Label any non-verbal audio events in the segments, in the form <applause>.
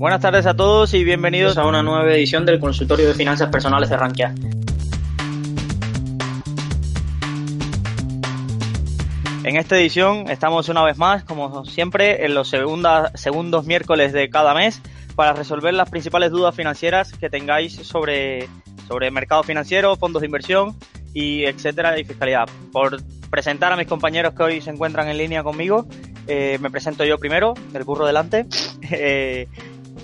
Buenas tardes a todos y bienvenidos a una nueva edición del consultorio de finanzas personales de Rankia. En esta edición estamos una vez más, como siempre, en los segundos miércoles de cada mes para resolver las principales dudas financieras que tengáis sobre, sobre mercado financiero, fondos de inversión y etcétera y fiscalidad. Por presentar a mis compañeros que hoy se encuentran en línea conmigo, eh, me presento yo primero, del curro delante. <laughs> Eh,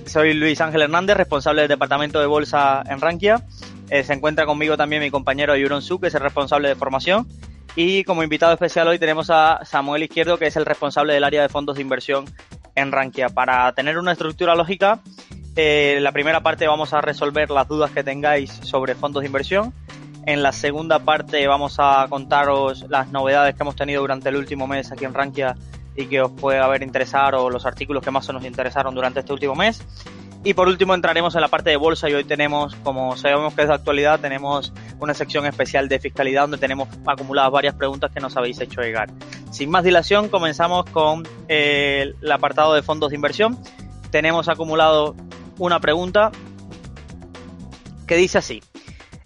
soy Luis Ángel Hernández, responsable del departamento de bolsa en Rankia. Eh, se encuentra conmigo también mi compañero Yuron Su, que es el responsable de formación. Y como invitado especial hoy tenemos a Samuel Izquierdo, que es el responsable del área de fondos de inversión en Rankia. Para tener una estructura lógica, en la primera parte vamos a resolver las dudas que tengáis sobre fondos de inversión. En la segunda parte vamos a contaros las novedades que hemos tenido durante el último mes aquí en Rankia y que os puede haber interesado o los artículos que más nos interesaron durante este último mes. Y por último entraremos en la parte de bolsa y hoy tenemos, como sabemos que es de actualidad, tenemos una sección especial de fiscalidad donde tenemos acumuladas varias preguntas que nos habéis hecho llegar. Sin más dilación, comenzamos con eh, el apartado de fondos de inversión. Tenemos acumulado una pregunta que dice así.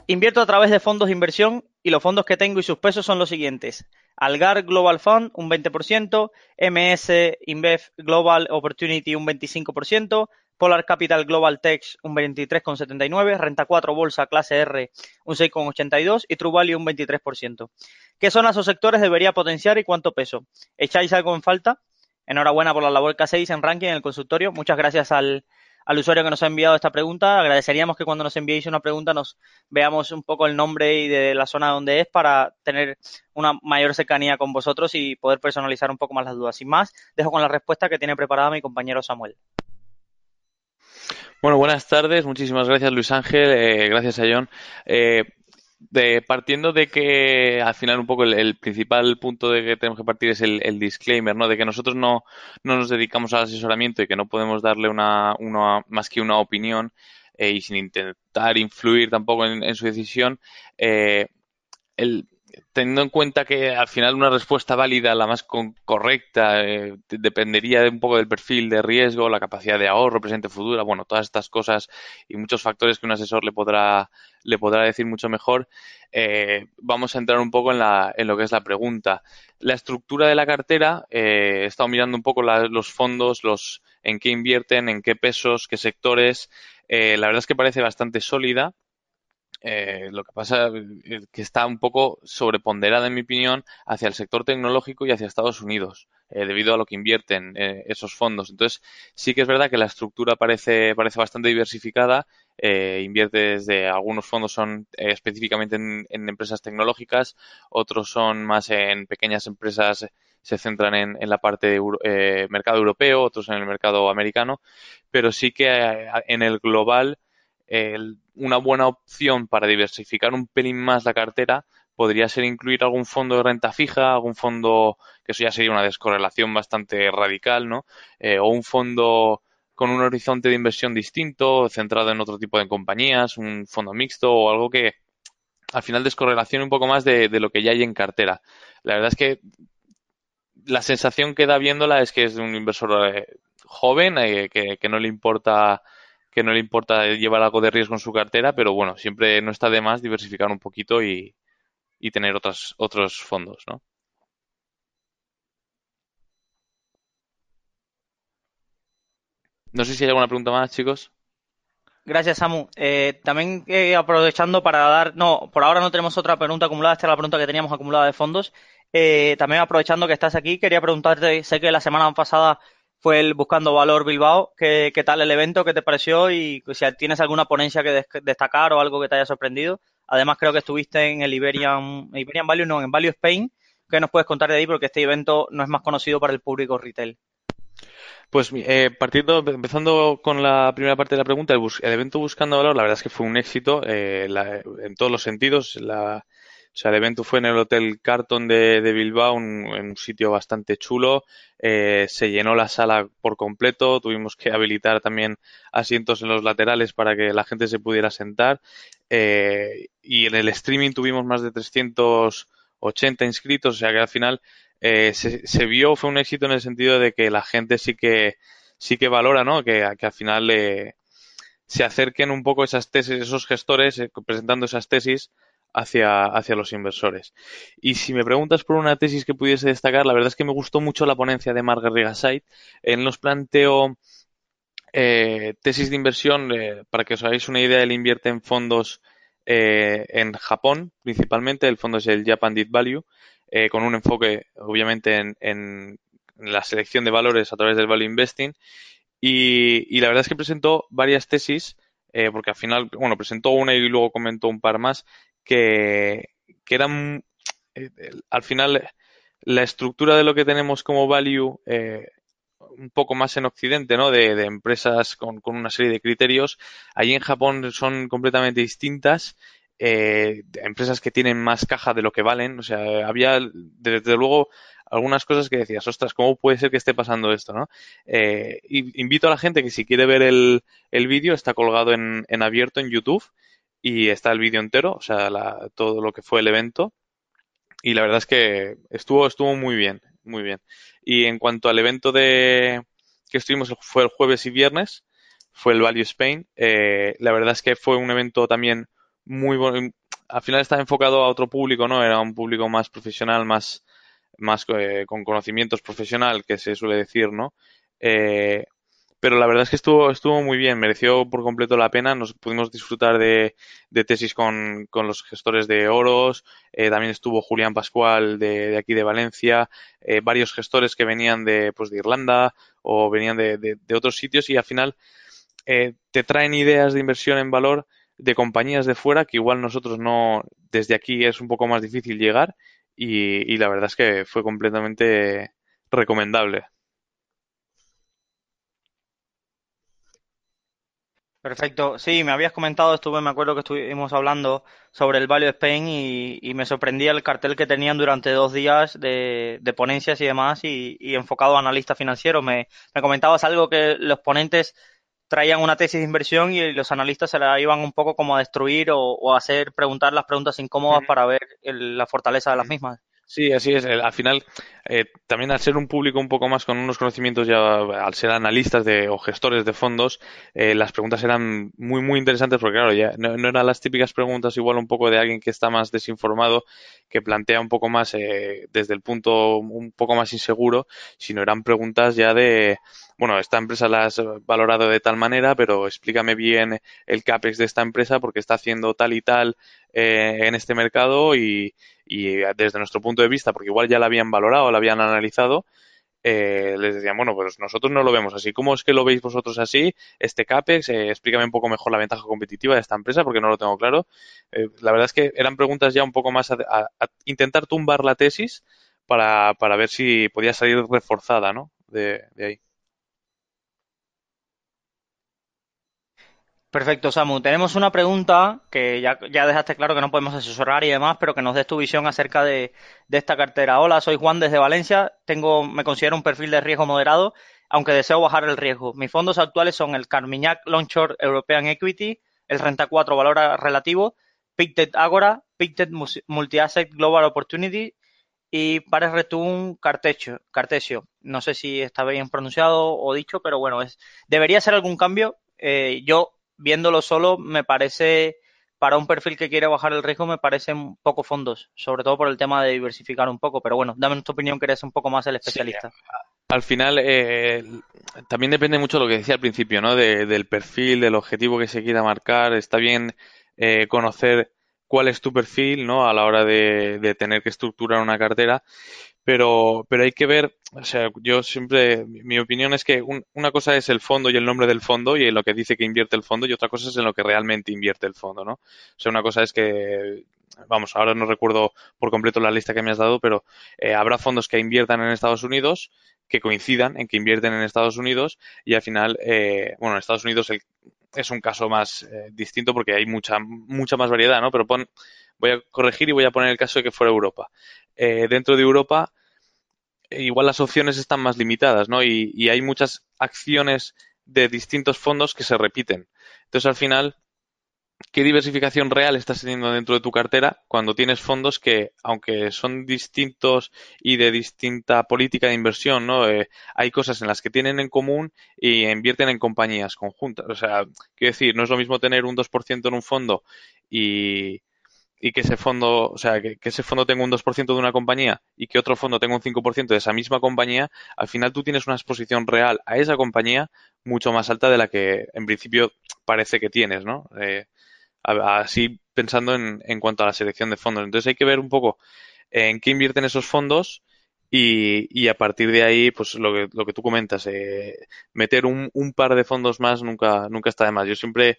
Invierto a través de fondos de inversión y los fondos que tengo y sus pesos son los siguientes. Algar Global Fund un 20%, MS Invev Global Opportunity un 25%, Polar Capital Global Tech un 23,79, Renta 4 Bolsa Clase R un 6,82 y True Value un 23%. ¿Qué zonas o sectores debería potenciar y cuánto peso? ¿Echáis algo en falta? Enhorabuena por la labor que hacéis en ranking en el consultorio. Muchas gracias al, al usuario que nos ha enviado esta pregunta. Agradeceríamos que cuando nos enviéis una pregunta nos veamos un poco el nombre y de la zona donde es para tener una mayor cercanía con vosotros y poder personalizar un poco más las dudas. Sin más, dejo con la respuesta que tiene preparada mi compañero Samuel. Bueno, buenas tardes. Muchísimas gracias, Luis Ángel. Eh, gracias a John. Eh, de, partiendo de que al final un poco el, principal punto de que tenemos que partir es el, disclaimer, ¿no? De que nosotros no, no, nos dedicamos al asesoramiento y que no podemos darle una, una más que una opinión eh, y sin intentar influir tampoco en, su decisión. Eh, el, teniendo en cuenta que al final una respuesta válida, la más correcta, eh, dependería de un poco del perfil de riesgo, la capacidad de ahorro, presente, futura, bueno, todas estas cosas y muchos factores que un asesor le podrá, le podrá decir mucho mejor, eh, vamos a entrar un poco en, la, en lo que es la pregunta. La estructura de la cartera, eh, he estado mirando un poco los fondos, los en qué invierten, en qué pesos, qué sectores. Eh, la verdad es que parece bastante sólida eh, lo que pasa es que está un poco sobreponderada, en mi opinión, hacia el sector tecnológico y hacia Estados Unidos, eh, debido a lo que invierten eh, esos fondos. Entonces, sí que es verdad que la estructura parece, parece bastante diversificada. invierte desde algunos fondos son específicamente en, empresas tecnológicas, otros son más en pequeñas empresas se centran en, en la parte de mercado europeo, otros en el mercado americano, pero sí que en el global una buena opción para diversificar un pelín más la cartera podría ser incluir algún fondo de renta fija, algún fondo, que eso ya sería una descorrelación bastante radical, ¿no? Eh, o un fondo con un horizonte de inversión distinto, centrado en otro tipo de compañías, un fondo mixto o algo que al final descorrelacione un poco más de, lo que ya hay en cartera. La verdad es que la sensación que da viéndola es que es un inversor eh, joven, eh, que, no le importa que no le importa llevar algo de riesgo en su cartera, pero bueno, siempre no está de más diversificar un poquito y, tener otros, otros fondos, ¿no? No sé si hay alguna pregunta más, chicos. Gracias, Samu. Eh, también eh, aprovechando para dar, no, por ahora no tenemos otra pregunta acumulada, esta es la pregunta que teníamos acumulada de fondos. Eh, también aprovechando que estás aquí, quería preguntarte, sé que la semana pasada fue el Buscando Valor Bilbao. ¿Qué, qué tal el evento? ¿Qué te pareció? Y si tienes alguna ponencia que destacar o algo que te haya sorprendido. Además, creo que estuviste en el Iberian, Iberian Value, no, en Value Spain. ¿Qué nos puedes contar de ahí? Porque este evento no es más conocido para el público retail. Pues eh, partiendo, empezando con la primera parte de la pregunta, el, evento Buscando Valor, la verdad es que fue un éxito eh, en todos los sentidos. La, o sea, el evento fue en el Hotel Carton de, Bilbao, un, en un sitio bastante chulo. Eh, se llenó la sala por completo. Tuvimos que habilitar también asientos en los laterales para que la gente se pudiera sentar. Eh, y en el streaming tuvimos más de 380 inscritos. O sea que al final eh, se, se, vio, fue un éxito en el sentido de que la gente sí que sí que valora, ¿no? Que, que al final eh, se acerquen un poco esas tesis, esos gestores eh, presentando esas tesis hacia, hacia los inversores. Y si me preguntas por una tesis que pudiese destacar, la verdad es que me gustó mucho la ponencia de Margaret Rigasait. Él nos planteó eh, tesis de inversión, eh, para que os hagáis una idea, él invierte en fondos eh, en Japón, principalmente. El fondo es el Japan Deep Value, con un enfoque, obviamente, en, en, la selección de valores a través del value investing. Y la verdad es que presentó varias tesis, porque al final, bueno, presentó una y luego comentó un par más, que, que eran, al final, la estructura de lo que tenemos como value eh, un poco más en Occidente, ¿no? De, de empresas con, con, una serie de criterios. Allí en Japón son completamente distintas. Eh, empresas que tienen más caja de lo que valen. O sea, había, desde luego, algunas cosas que decías, ostras, ¿cómo puede ser que esté pasando esto, no? Eh, invito a la gente que si quiere ver el, el vídeo, está colgado en, en, abierto en YouTube y está el vídeo entero, o sea, la, todo lo que fue el evento. Y la verdad es que estuvo, estuvo muy bien, muy bien. Y en cuanto al evento de que estuvimos fue el jueves y viernes, fue el Value Spain. Eh, la verdad es que fue un evento también muy bueno. Al final estaba enfocado a otro público, ¿no? Era un público más profesional, más, más eh, con conocimientos profesional, que se suele decir, ¿no? Eh, pero la verdad es que estuvo, estuvo muy bien, mereció por completo la pena, nos pudimos disfrutar de, de tesis con, con, los gestores de oros, eh, también estuvo Julián Pascual de, aquí de Valencia, eh, varios gestores que venían de, pues de Irlanda o venían de, de, de otros sitios y al final eh, te traen ideas de inversión en valor de compañías de fuera que igual nosotros no, desde aquí es un poco más difícil llegar y, y la verdad es que fue completamente recomendable. Perfecto. Sí, me habías comentado, estuve, me acuerdo que estuvimos hablando sobre el Value Spain y, y me sorprendía el cartel que tenían durante dos días de, de ponencias y demás y, y, enfocado a analistas financieros. Me, me comentabas algo que los ponentes traían una tesis de inversión y los analistas se la iban un poco como a destruir o, o a hacer preguntar las preguntas incómodas para ver el, la fortaleza de las mismas. Sí, así es. Al final, eh, también al ser un público un poco más con unos conocimientos ya, al ser analistas de, o gestores de fondos, eh, las preguntas eran muy, muy interesantes porque, claro, ya no, no, eran las típicas preguntas igual un poco de alguien que está más desinformado, que plantea un poco más eh, desde el punto un poco más inseguro, sino eran preguntas ya de, bueno, esta empresa la has valorado de tal manera, pero explícame bien el CAPEX de esta empresa porque está haciendo tal y tal eh, en este mercado y, y, desde nuestro punto de vista, porque igual ya la habían valorado, la habían analizado, eh, les decían, bueno, pues nosotros no lo vemos así. ¿Cómo es que lo veis vosotros así? Este CAPEX, eh, explícame un poco mejor la ventaja competitiva de esta empresa porque no lo tengo claro. Eh, la verdad es que eran preguntas ya un poco más a, a, intentar tumbar la tesis para, para, ver si podía salir reforzada, ¿no? de, de ahí. Perfecto, Samu. Tenemos una pregunta que ya, dejaste claro que no podemos asesorar y demás, pero que nos des tu visión acerca de, esta cartera. Hola, soy Juan desde Valencia. Tengo, me considero un perfil de riesgo moderado, aunque deseo bajar el riesgo. Mis fondos actuales son el Carmignac Long Short European Equity, el Renta 4 Valor Relativo, Pictet Agora, Pictet Multi-Asset Global Opportunity y Pares Return Cartesio, Cartesio. No sé si está bien pronunciado o dicho, pero bueno, es, debería ser algún cambio. Eh, yo viéndolo solo, me parece, para un perfil que quiere bajar el riesgo, me parecen poco fondos, sobre todo por el tema de diversificar un poco. Pero bueno, dame tu opinión, que eres un poco más el especialista. Sí, al final, eh, también depende mucho de lo que decía al principio, ¿no? De, del perfil, del objetivo que se quiera marcar. Está bien eh, conocer cuál es tu perfil, ¿no? A la hora de, de tener que estructurar una cartera pero, pero hay que ver, o sea, yo siempre, mi opinión es que un, una cosa es el fondo y el nombre del fondo y en lo que dice que invierte el fondo y otra cosa es en lo que realmente invierte el fondo, ¿no? O sea, una cosa es que, vamos, ahora no recuerdo por completo la lista que me has dado, pero eh, habrá fondos que inviertan en Estados Unidos que coincidan en que invierten en Estados Unidos y al final, eh, bueno, en Estados Unidos el, es un caso más eh, distinto porque hay mucha, mucha más variedad, ¿no? Pero pon, voy a corregir y voy a poner el caso de que fuera Europa. Eh, dentro de Europa, igual las opciones están más limitadas, ¿no? Y, hay muchas acciones de distintos fondos que se repiten. Entonces, al final, qué diversificación real estás teniendo dentro de tu cartera cuando tienes fondos que, aunque son distintos y de distinta política de inversión, ¿no? Eh, hay cosas en las que tienen en común y invierten en compañías conjuntas. O sea, quiero decir, no es lo mismo tener un 2% en un fondo y, y que ese fondo, o sea, que, ese fondo tenga un 2% de una compañía y que otro fondo tenga un 5% de esa misma compañía, al final tú tienes una exposición real a esa compañía mucho más alta de la que en principio parece que tienes, ¿no? Eh, así pensando en, en cuanto a la selección de fondos. Entonces hay que ver un poco en qué invierten esos fondos y, y a partir de ahí, pues lo que, lo que tú comentas, eh, meter un, un par de fondos más nunca, nunca está de más. Yo siempre,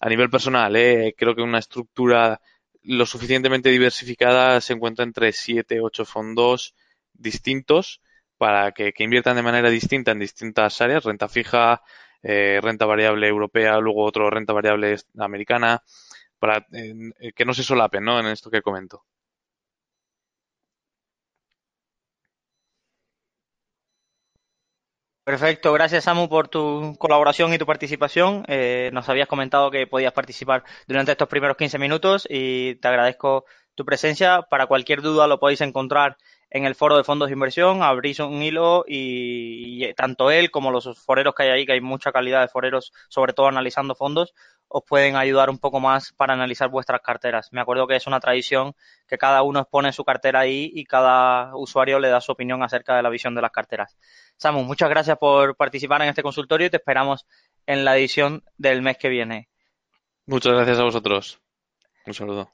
a nivel personal, eh, creo que una estructura lo suficientemente diversificada se encuentra entre 7, 8 fondos distintos para que, inviertan de manera distinta en distintas áreas, renta fija, eh, renta variable europea, luego otro renta variable americana, para eh, que no se solapen ¿no? en esto que comento. Perfecto, gracias Samu por tu colaboración y tu participación. Eh, nos habías comentado que podías participar durante estos primeros 15 minutos y te agradezco tu presencia. Para cualquier duda lo podéis encontrar en el foro de fondos de inversión, abrís un hilo y, tanto él como los foreros que hay ahí, que hay mucha calidad de foreros, sobre todo analizando fondos, os pueden ayudar un poco más para analizar vuestras carteras. Me acuerdo que es una tradición que cada uno expone su cartera ahí y cada usuario le da su opinión acerca de la visión de las carteras. Samu, muchas gracias por participar en este consultorio y te esperamos en la edición del mes que viene. Muchas gracias a vosotros. Un saludo.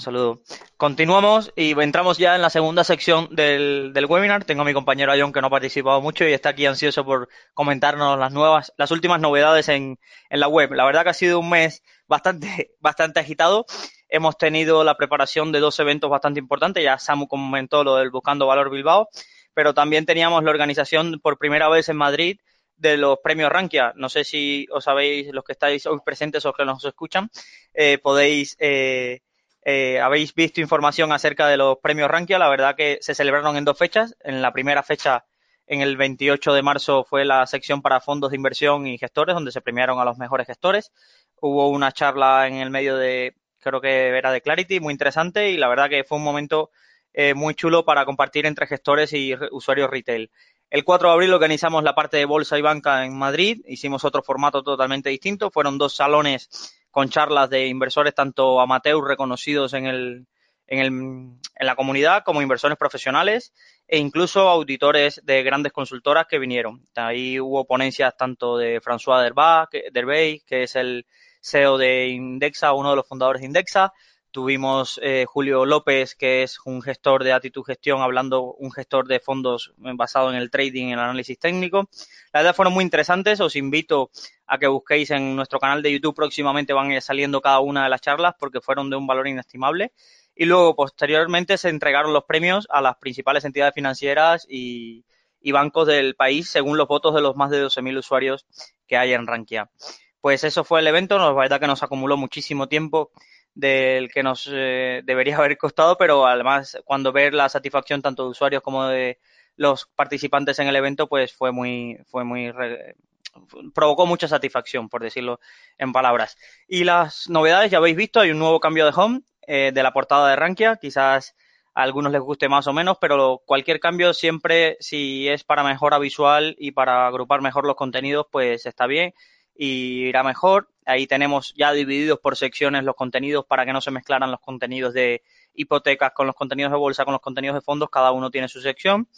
Saludo. Continuamos y entramos ya en la segunda sección del, webinar. Tengo a mi compañero John que no ha participado mucho y está aquí ansioso por comentarnos las nuevas, las últimas novedades en, en la web. La verdad que ha sido un mes bastante, <laughs> bastante agitado. Hemos tenido la preparación de dos eventos bastante importantes. Ya Samu comentó lo del Buscando Valor Bilbao, pero también teníamos la organización por primera vez en Madrid de los premios Rankia. No sé si os sabéis, los que estáis hoy presentes o los que nos escuchan, eh, podéis eh, eh, habéis visto información acerca de los premios Rankia. La verdad que se celebraron en dos fechas. En la primera fecha, en el 28 de marzo, fue la sección para fondos de inversión y gestores, donde se premiaron a los mejores gestores. Hubo una charla en el medio de, creo que era de Clarity, muy interesante y la verdad que fue un momento eh, muy chulo para compartir entre gestores y usuarios retail. El 4 de abril organizamos la parte de bolsa y banca en Madrid. Hicimos otro formato totalmente distinto. Fueron dos salones con charlas de inversores tanto amateurs reconocidos en, el, en, el, en la comunidad como inversores profesionales e incluso auditores de grandes consultoras que vinieron. Ahí hubo ponencias tanto de François Derbay, que es el CEO de Indexa, uno de los fundadores de Indexa, Tuvimos eh, Julio López, que es un gestor de actitud gestión, hablando un gestor de fondos basado en el trading y el análisis técnico. Las ideas fueron muy interesantes. Os invito a que busquéis en nuestro canal de YouTube. Próximamente van saliendo cada una de las charlas porque fueron de un valor inestimable. Y luego, posteriormente, se entregaron los premios a las principales entidades financieras y, bancos del país según los votos de los más de 12.000 usuarios que hay en Rankia. Pues eso fue el evento. La verdad que nos acumuló muchísimo tiempo del que nos eh, debería haber costado, pero además cuando ver la satisfacción tanto de usuarios como de los participantes en el evento, pues fue muy, fue muy, provocó mucha satisfacción, por decirlo en palabras. Y las novedades, ya habéis visto, hay un nuevo cambio de home eh, de la portada de Rankia, quizás a algunos les guste más o menos, pero cualquier cambio siempre, si es para mejora visual y para agrupar mejor los contenidos, pues está bien y irá mejor. Ahí tenemos ya divididos por secciones los contenidos para que no se mezclaran los contenidos de hipotecas con los contenidos de bolsa, con los contenidos de fondos, cada uno tiene su sección.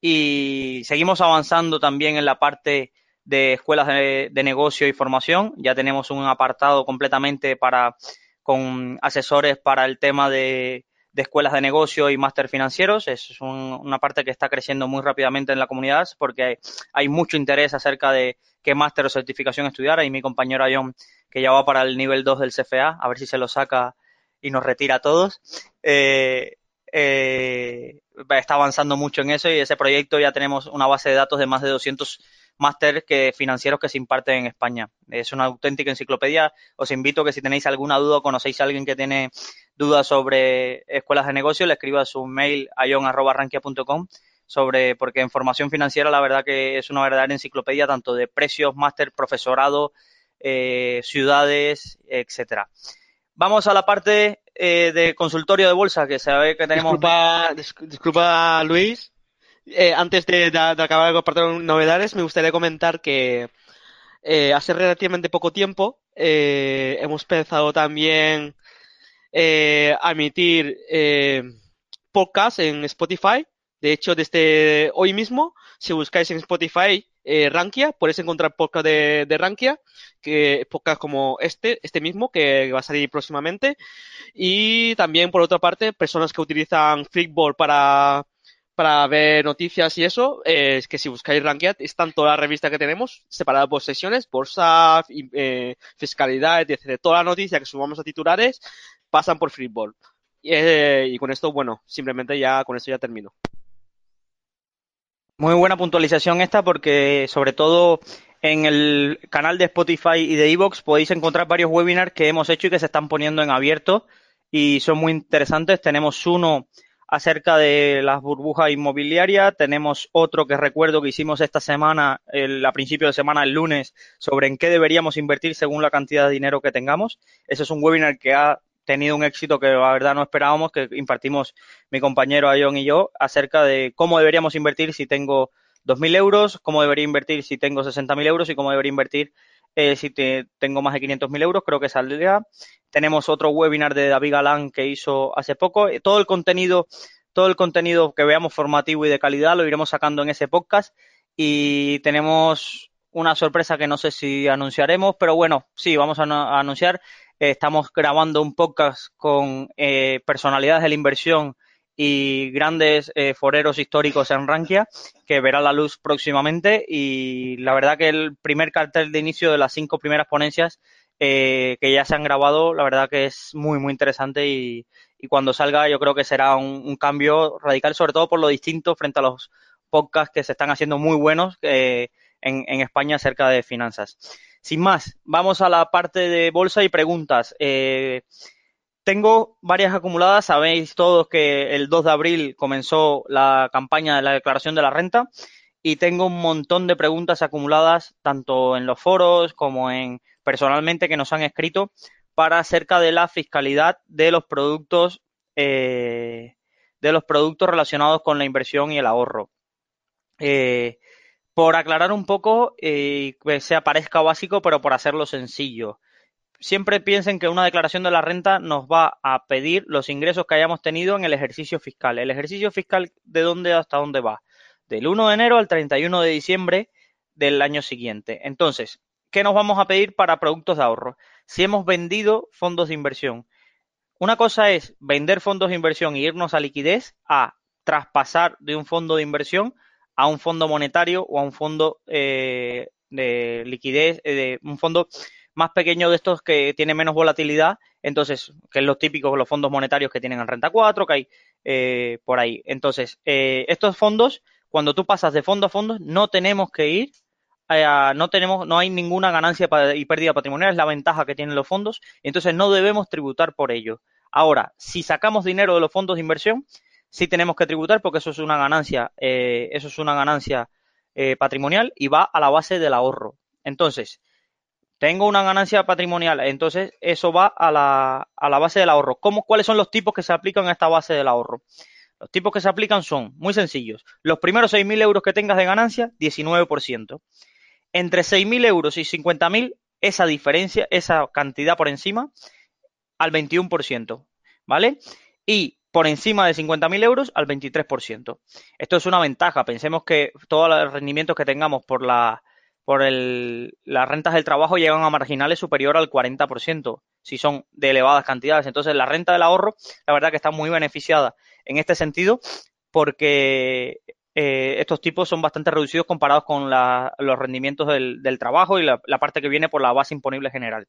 Y seguimos avanzando también en la parte de escuelas de, negocio y formación. Ya tenemos un apartado completamente para con asesores para el tema de de escuelas de negocio y máster financieros. Es una parte que está creciendo muy rápidamente en la comunidad porque hay, mucho interés acerca de qué máster o certificación estudiar. Ahí mi compañero John, que ya va para el nivel 2 del CFA, a ver si se lo saca y nos retira a todos. Eh, eh, está avanzando mucho en eso y ese proyecto ya tenemos una base de datos de más de 200 máster que, financieros que se imparten en España. Es una auténtica enciclopedia. Os invito que si tenéis alguna duda o conocéis a alguien que tiene dudas sobre escuelas de negocio, le escriba su mail a yon.rankia.com sobre, porque en formación financiera la verdad que es una verdadera enciclopedia tanto de precios, máster, profesorado, eh, ciudades, etcétera. Vamos a la parte eh, de consultorio de bolsa, que se ve que tenemos... Disculpa, disculpa Luis. Eh, antes de, de, acabar de compartir novedades, me gustaría comentar que eh, hace relativamente poco tiempo eh, hemos pensado también a emitir podcast en Spotify. De hecho, desde hoy mismo, si buscáis en Spotify eh, Rankia, podéis encontrar podcast de, Rankia, que podcast como este, este mismo, que va a salir próximamente. Y también, por otra parte, personas que utilizan Flickboard para, para ver noticias y eso, eh, es que si buscáis Rankia, están todas las revistas que tenemos, separadas por sesiones, bolsa, eh, fiscalidad, etc. Todas las noticias que subamos a titulares pasan por Flickboard. Eh, y con esto, bueno, simplemente ya, con esto ya termino. Muy buena puntualización esta porque sobre todo en el canal de Spotify y de Evox podéis encontrar varios webinars que hemos hecho y que se están poniendo en abierto y son muy interesantes. Tenemos uno acerca de las burbujas inmobiliarias, tenemos otro que recuerdo que hicimos esta semana, el, a principio de semana, el lunes, sobre en qué deberíamos invertir según la cantidad de dinero que tengamos. Ese es un webinar que ha tenido un éxito que la verdad no esperábamos, que impartimos mi compañero Ayón y yo, acerca de cómo deberíamos invertir si tengo 2.000 euros, cómo debería invertir si tengo 60.000 euros y cómo debería invertir eh, si te, tengo más de 500.000 euros, creo que saldría. Tenemos otro webinar de David Galán que hizo hace poco. Todo el contenido, todo el contenido que veamos formativo y de calidad lo iremos sacando en ese podcast y tenemos una sorpresa que no sé si anunciaremos, pero bueno, sí, vamos a anunciar estamos grabando un podcast con eh, personalidades de la inversión y grandes eh, foreros históricos en Rankia, que verá la luz próximamente. Y la verdad que el primer cartel de inicio de las cinco primeras ponencias eh, que ya se han grabado, la verdad que es muy, muy interesante y, y cuando salga yo creo que será un, un, cambio radical, sobre todo por lo distinto frente a los podcasts que se están haciendo muy buenos en, España acerca de finanzas. Sin más, vamos a la parte de bolsa y preguntas. Eh, tengo varias acumuladas. Sabéis todos que el 2 de abril comenzó la campaña de la declaración de la renta y tengo un montón de preguntas acumuladas tanto en los foros como en personalmente que nos han escrito para acerca de la fiscalidad de los productos eh, de los productos relacionados con la inversión y el ahorro. Eh, por aclarar un poco, eh, que sea parezca básico, pero por hacerlo sencillo. Siempre piensen que una declaración de la renta nos va a pedir los ingresos que hayamos tenido en el ejercicio fiscal. ¿El ejercicio fiscal de dónde hasta dónde va? Del 1 de enero al 31 de diciembre del año siguiente. Entonces, ¿qué nos vamos a pedir para productos de ahorro? Si hemos vendido fondos de inversión. Una cosa es vender fondos de inversión e irnos a liquidez a traspasar de un fondo de inversión a un fondo monetario o a un fondo eh, de liquidez, eh, de un fondo más pequeño de estos que tiene menos volatilidad, entonces, que es lo típico los fondos monetarios que tienen en renta 4, que hay eh, por ahí. Entonces, eh, estos fondos, cuando tú pasas de fondo a fondo, no tenemos que ir a, no tenemos, no hay ninguna ganancia y pérdida patrimonial, es la ventaja que tienen los fondos, entonces no debemos tributar por ello. Ahora, si sacamos dinero de los fondos de inversión, sí tenemos que tributar porque eso es una ganancia, eh, eso es una ganancia eh, patrimonial y va a la base del ahorro. Entonces, tengo una ganancia patrimonial, entonces eso va a la, a la base del ahorro. ¿Cómo, ¿Cuáles son los tipos que se aplican a esta base del ahorro? Los tipos que se aplican son muy sencillos. Los primeros 6.000 euros que tengas de ganancia, 19%. Entre 6.000 euros y 50.000, esa diferencia, esa cantidad por encima, al 21%. ¿Vale? Y por encima de 50.000 euros al 23%. Esto es una ventaja. Pensemos que todos los rendimientos que tengamos por la por el, las rentas del trabajo llegan a marginales superior al 40%, si son de elevadas cantidades. Entonces, la renta del ahorro, la verdad que está muy beneficiada en este sentido, porque eh, estos tipos son bastante reducidos comparados con la, los rendimientos del, del trabajo y la, la, parte que viene por la base imponible general.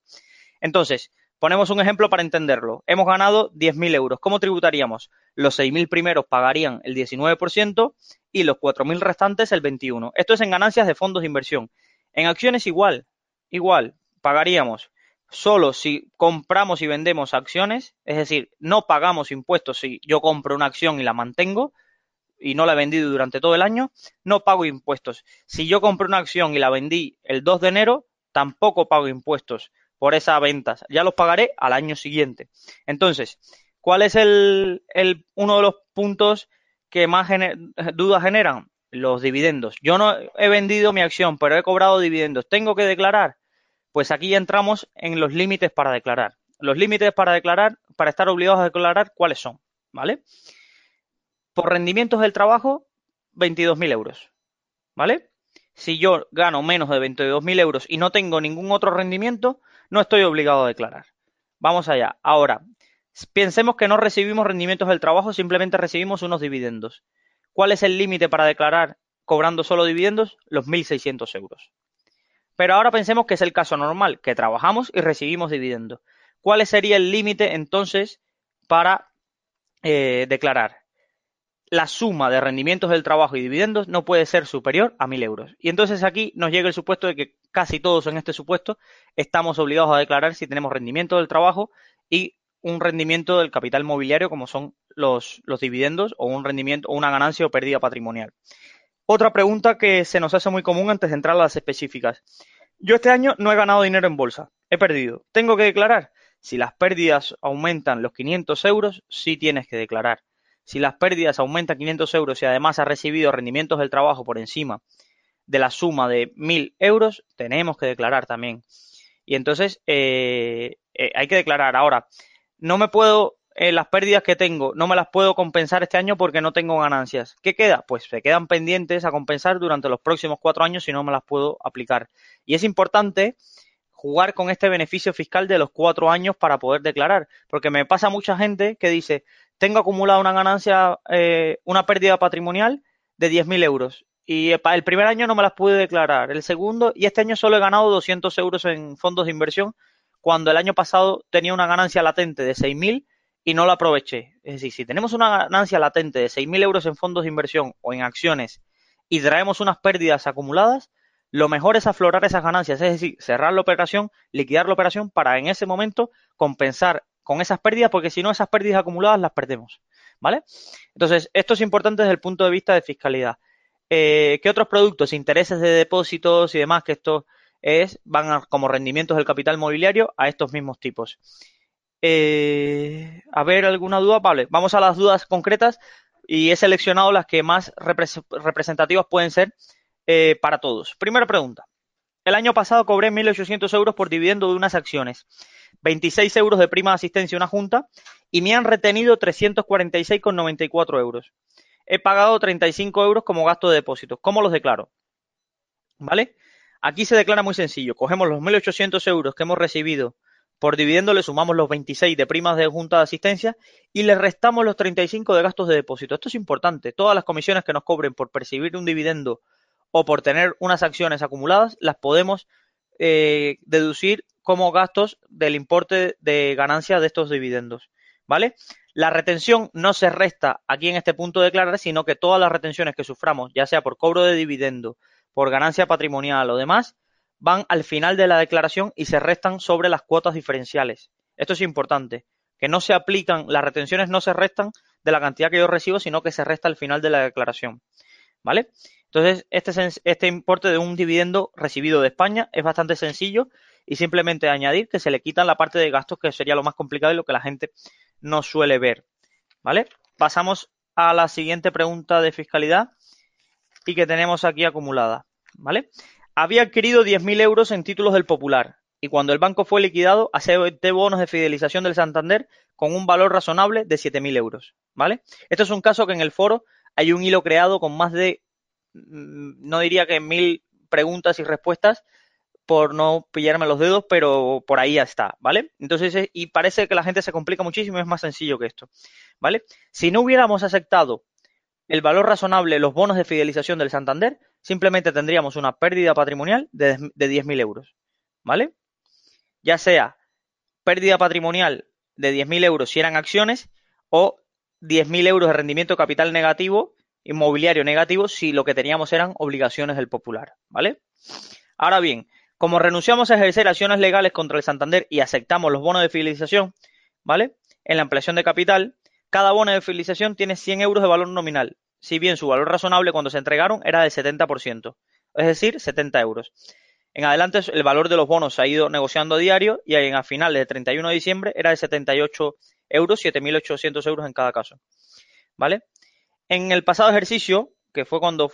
Entonces, Ponemos un ejemplo para entenderlo. Hemos ganado 10.000 euros. ¿Cómo tributaríamos? Los 6.000 primeros pagarían el 19% y los 4.000 restantes el 21%. Esto es en ganancias de fondos de inversión. En acciones igual, igual, pagaríamos solo si compramos y vendemos acciones, es decir, no pagamos impuestos si yo compro una acción y la mantengo y no la he vendido durante todo el año, no pago impuestos. Si yo compro una acción y la vendí el 2 de enero, tampoco pago impuestos por esas ventas, ya los pagaré al año siguiente. Entonces, ¿cuál es el, uno de los puntos que más dudas generan? Los dividendos. Yo no he vendido mi acción, pero he cobrado dividendos. ¿Tengo que declarar? Pues aquí ya entramos en los límites para declarar. Los límites para declarar, para estar obligados a declarar, ¿cuáles son? ¿Vale? Por rendimientos del trabajo, 22.000 euros. ¿Vale? Si yo gano menos de 22.000 euros y no tengo ningún otro rendimiento, no estoy obligado a declarar. Vamos allá. Ahora, pensemos que no recibimos rendimientos del trabajo, simplemente recibimos unos dividendos. ¿Cuál es el límite para declarar cobrando solo dividendos? Los 1.600 euros. Pero ahora pensemos que es el caso normal, que trabajamos y recibimos dividendos. ¿Cuál sería el límite entonces para eh, declarar? La suma de rendimientos del trabajo y dividendos no puede ser superior a 1.000 euros. Y entonces aquí nos llega el supuesto de que casi todos en este supuesto estamos obligados a declarar si tenemos rendimiento del trabajo y un rendimiento del capital mobiliario como son los, dividendos o un rendimiento o una ganancia o pérdida patrimonial. Otra pregunta que se nos hace muy común antes de entrar a las específicas. Yo este año no he ganado dinero en bolsa, he perdido. ¿Tengo que declarar? Si las pérdidas aumentan los 500 euros, sí tienes que declarar. Si las pérdidas aumentan 500 euros y además has recibido rendimientos del trabajo por encima de la suma de 1.000 euros, tenemos que declarar también. Y entonces eh, eh, hay que declarar. Ahora, no me puedo, eh, las pérdidas que tengo, no me las puedo compensar este año porque no tengo ganancias. ¿Qué queda? Pues se quedan pendientes a compensar durante los próximos cuatro años si no me las puedo aplicar. Y es importante jugar con este beneficio fiscal de los cuatro años para poder declarar, porque me pasa mucha gente que dice, tengo acumulado una ganancia, eh, una pérdida patrimonial de 10.000 euros y para el primer año no me las pude declarar, el segundo y este año solo he ganado 200 euros en fondos de inversión cuando el año pasado tenía una ganancia latente de 6.000 y no la aproveché. Es decir, si tenemos una ganancia latente de 6.000 euros en fondos de inversión o en acciones y traemos unas pérdidas acumuladas, lo mejor es aflorar esas ganancias, es decir, cerrar la operación, liquidar la operación para en ese momento compensar con esas pérdidas, porque si no, esas pérdidas acumuladas las perdemos. ¿Vale? Entonces, esto es importante desde el punto de vista de fiscalidad. Eh, ¿Qué otros productos? Intereses de depósitos y demás, que esto es, van como rendimientos del capital mobiliario a estos mismos tipos. Eh, a ver, ¿alguna duda? Vale, vamos a las dudas concretas y he seleccionado las que más representativas pueden ser eh, para todos. Primera pregunta. El año pasado cobré 1.800 euros por dividendo de unas acciones, 26 euros de prima de asistencia a una junta y me han retenido 346,94 euros. He pagado 35 euros como gasto de depósito. ¿Cómo los declaro? ¿Vale? Aquí se declara muy sencillo. Cogemos los 1.800 euros que hemos recibido por dividendo, le sumamos los 26 de primas de junta de asistencia y le restamos los 35 de gastos de depósito. Esto es importante. Todas las comisiones que nos cobren por percibir un dividendo o por tener unas acciones acumuladas, las podemos eh, deducir como gastos del importe de ganancia de estos dividendos. ¿Vale? La retención no se resta aquí en este punto de declarar, sino que todas las retenciones que suframos, ya sea por cobro de dividendo, por ganancia patrimonial o demás, van al final de la declaración y se restan sobre las cuotas diferenciales. Esto es importante, que no se aplican, las retenciones no se restan de la cantidad que yo recibo, sino que se resta al final de la declaración. ¿Vale? Entonces, este, este importe de un dividendo recibido de España es bastante sencillo y simplemente añadir que se le quitan la parte de gastos, que sería lo más complicado y lo que la gente no suele ver. ¿Vale? Pasamos a la siguiente pregunta de fiscalidad y que tenemos aquí acumulada. ¿Vale? Había adquirido 10.000 euros en títulos del Popular y cuando el banco fue liquidado acepté bonos de fidelización del Santander con un valor razonable de 7.000 euros. ¿Vale? Esto es un caso que en el foro hay un hilo creado con más de, mm, no diría que mil preguntas y respuestas, por no pillarme los dedos, pero por ahí ya está, ¿vale? Entonces, eh, y parece que la gente se complica muchísimo, es más sencillo que esto, ¿vale? Si no hubiéramos aceptado el valor razonable, los bonos de fidelización del Santander, simplemente tendríamos una pérdida patrimonial de, de 10.000 euros, ¿vale? Ya sea pérdida patrimonial de 10.000 euros si eran acciones o 10.000 euros de rendimiento capital negativo, inmobiliario negativo, si lo que teníamos eran obligaciones del popular, ¿vale? Ahora bien, como renunciamos a ejercer acciones legales contra el Santander y aceptamos los bonos de fidelización, ¿vale? En la ampliación de capital, cada bono de fidelización tiene 100 euros de valor nominal, si bien su valor razonable cuando se entregaron era del 70%, es decir, 70 euros. En adelante el valor de los bonos se ha ido negociando a diario y a finales de 31 de diciembre era de 78 euros, 7.800 euros en cada caso. ¿Vale? En el pasado ejercicio, que fue cuando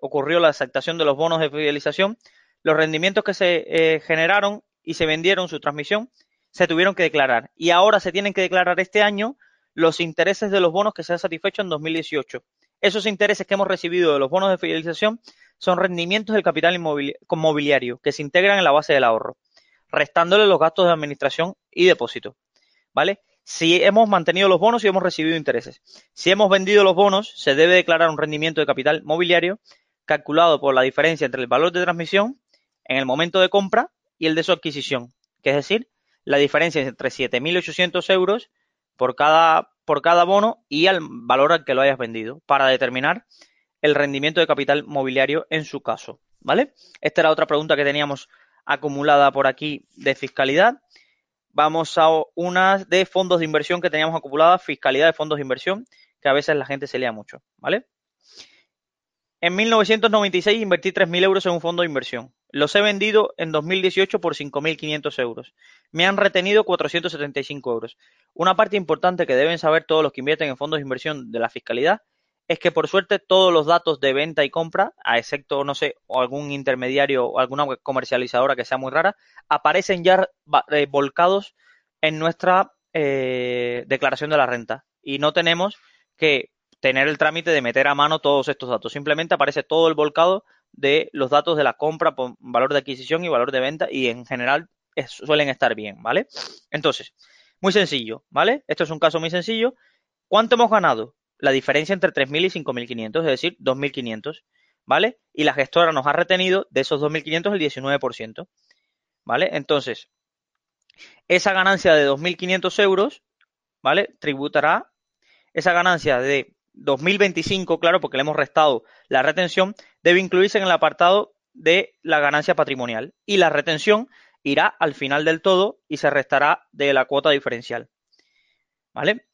ocurrió la aceptación de los bonos de fidelización, los rendimientos que se eh, generaron y se vendieron su transmisión se tuvieron que declarar. Y ahora se tienen que declarar este año los intereses de los bonos que se han satisfecho en 2018. Esos intereses que hemos recibido de los bonos de fidelización son rendimientos del capital inmobiliario que se integran en la base del ahorro, restándole los gastos de administración y depósito. ¿Vale? Si hemos mantenido los bonos y hemos recibido intereses. Si hemos vendido los bonos, se debe declarar un rendimiento de capital mobiliario calculado por la diferencia entre el valor de transmisión en el momento de compra y el de su adquisición, que es decir, la diferencia entre 7.800 euros por cada, por cada bono y al valor al que lo hayas vendido, para determinar el rendimiento de capital mobiliario en su caso. ¿Vale? Esta era otra pregunta que teníamos acumulada por aquí de fiscalidad. Vamos a unas de fondos de inversión que teníamos acumuladas, fiscalidad de fondos de inversión, que a veces la gente se lea mucho, ¿vale? En 1996 invertí 3.000 euros en un fondo de inversión. Los he vendido en 2018 por 5.500 euros. Me han retenido 475 euros. Una parte importante que deben saber todos los que invierten en fondos de inversión de la fiscalidad es que por suerte todos los datos de venta y compra, a excepto, no sé, o algún intermediario o alguna comercializadora que sea muy rara, aparecen ya eh, volcados en nuestra eh, declaración de la renta. Y no tenemos que tener el trámite de meter a mano todos estos datos. Simplemente aparece todo el volcado de los datos de la compra, valor de adquisición y valor de venta y en general suelen estar bien, ¿vale? Entonces, muy sencillo, ¿vale? Esto es un caso muy sencillo. ¿Cuánto hemos ganado? La diferencia entre 3.000 y 5.500, es decir, 2.500, ¿vale? Y la gestora nos ha retenido de esos 2.500 el 19%, ¿vale? Entonces, esa ganancia de 2.500 euros, ¿vale? Tributará esa ganancia de 2025, claro, porque le hemos restado la retención, debe incluirse en el apartado de la ganancia patrimonial y la retención irá al final del todo y se restará de la cuota diferencial. ¿Vale?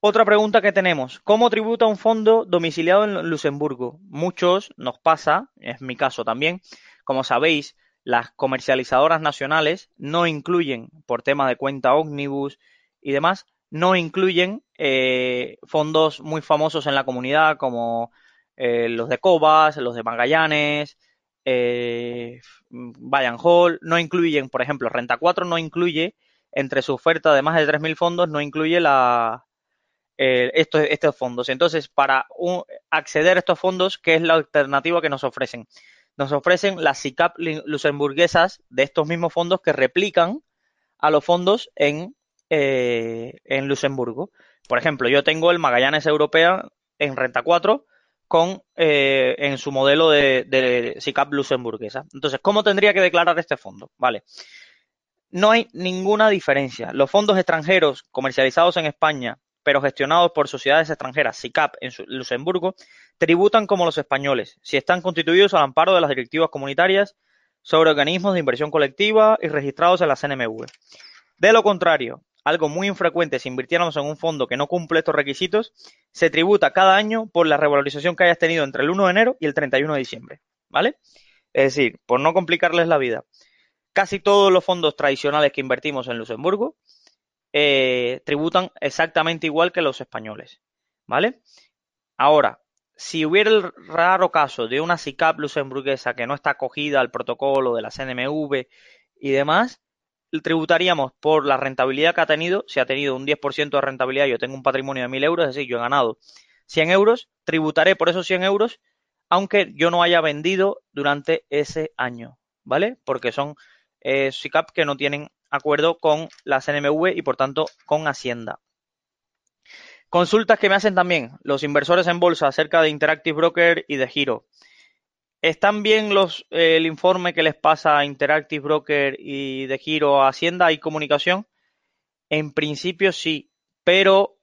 Otra pregunta que tenemos, ¿cómo tributa un fondo domiciliado en Luxemburgo? Muchos nos pasa, es mi caso también, como sabéis, las comercializadoras nacionales no incluyen, por tema de cuenta ómnibus y demás, no incluyen eh, fondos muy famosos en la comunidad como eh, los de Cobas, los de Magallanes, eh, Bayern Hall, no incluyen, por ejemplo, Renta 4 no incluye entre su oferta de más de 3.000 fondos, no incluye la, estos, estos, fondos. Entonces, para acceder a estos fondos, ¿qué es la alternativa que nos ofrecen? Nos ofrecen las SICAP luxemburguesas de estos mismos fondos que replican a los fondos en eh, en Luxemburgo. Por ejemplo, yo tengo el Magallanes Europea en Renta 4 con, eh, en su modelo de, SICAP luxemburguesa. Entonces, ¿cómo tendría que declarar este fondo? Vale. No hay ninguna diferencia. Los fondos extranjeros comercializados en España, pero gestionados por sociedades extranjeras, SICAP en Luxemburgo, tributan como los españoles, si están constituidos al amparo de las directivas comunitarias sobre organismos de inversión colectiva y registrados en la CNMV. De lo contrario, algo muy infrecuente si invirtiéramos en un fondo que no cumple estos requisitos, se tributa cada año por la revalorización que hayas tenido entre el 1 de enero y el 31 de diciembre, ¿vale? Es decir, por no complicarles la vida, casi todos los fondos tradicionales que invertimos en Luxemburgo eh, tributan exactamente igual que los españoles, ¿vale? Ahora, si hubiera el raro caso de una SICAP luxemburguesa que no está acogida al protocolo de la CNMV y demás, tributaríamos por la rentabilidad que ha tenido. Si ha tenido un 10% de rentabilidad, yo tengo un patrimonio de 1.000 euros, es decir, yo he ganado 100 euros, tributaré por esos 100 euros, aunque yo no haya vendido durante ese año, ¿vale? Porque son eh, SICAP que no tienen acuerdo con la CNMV y por tanto con Hacienda. Consultas que me hacen también los inversores en bolsa acerca de Interactive Broker y de Giro. ¿Están bien los, eh, el informe que les pasa a Interactive Broker y de Giro a Hacienda? ¿Hay comunicación? En principio sí, pero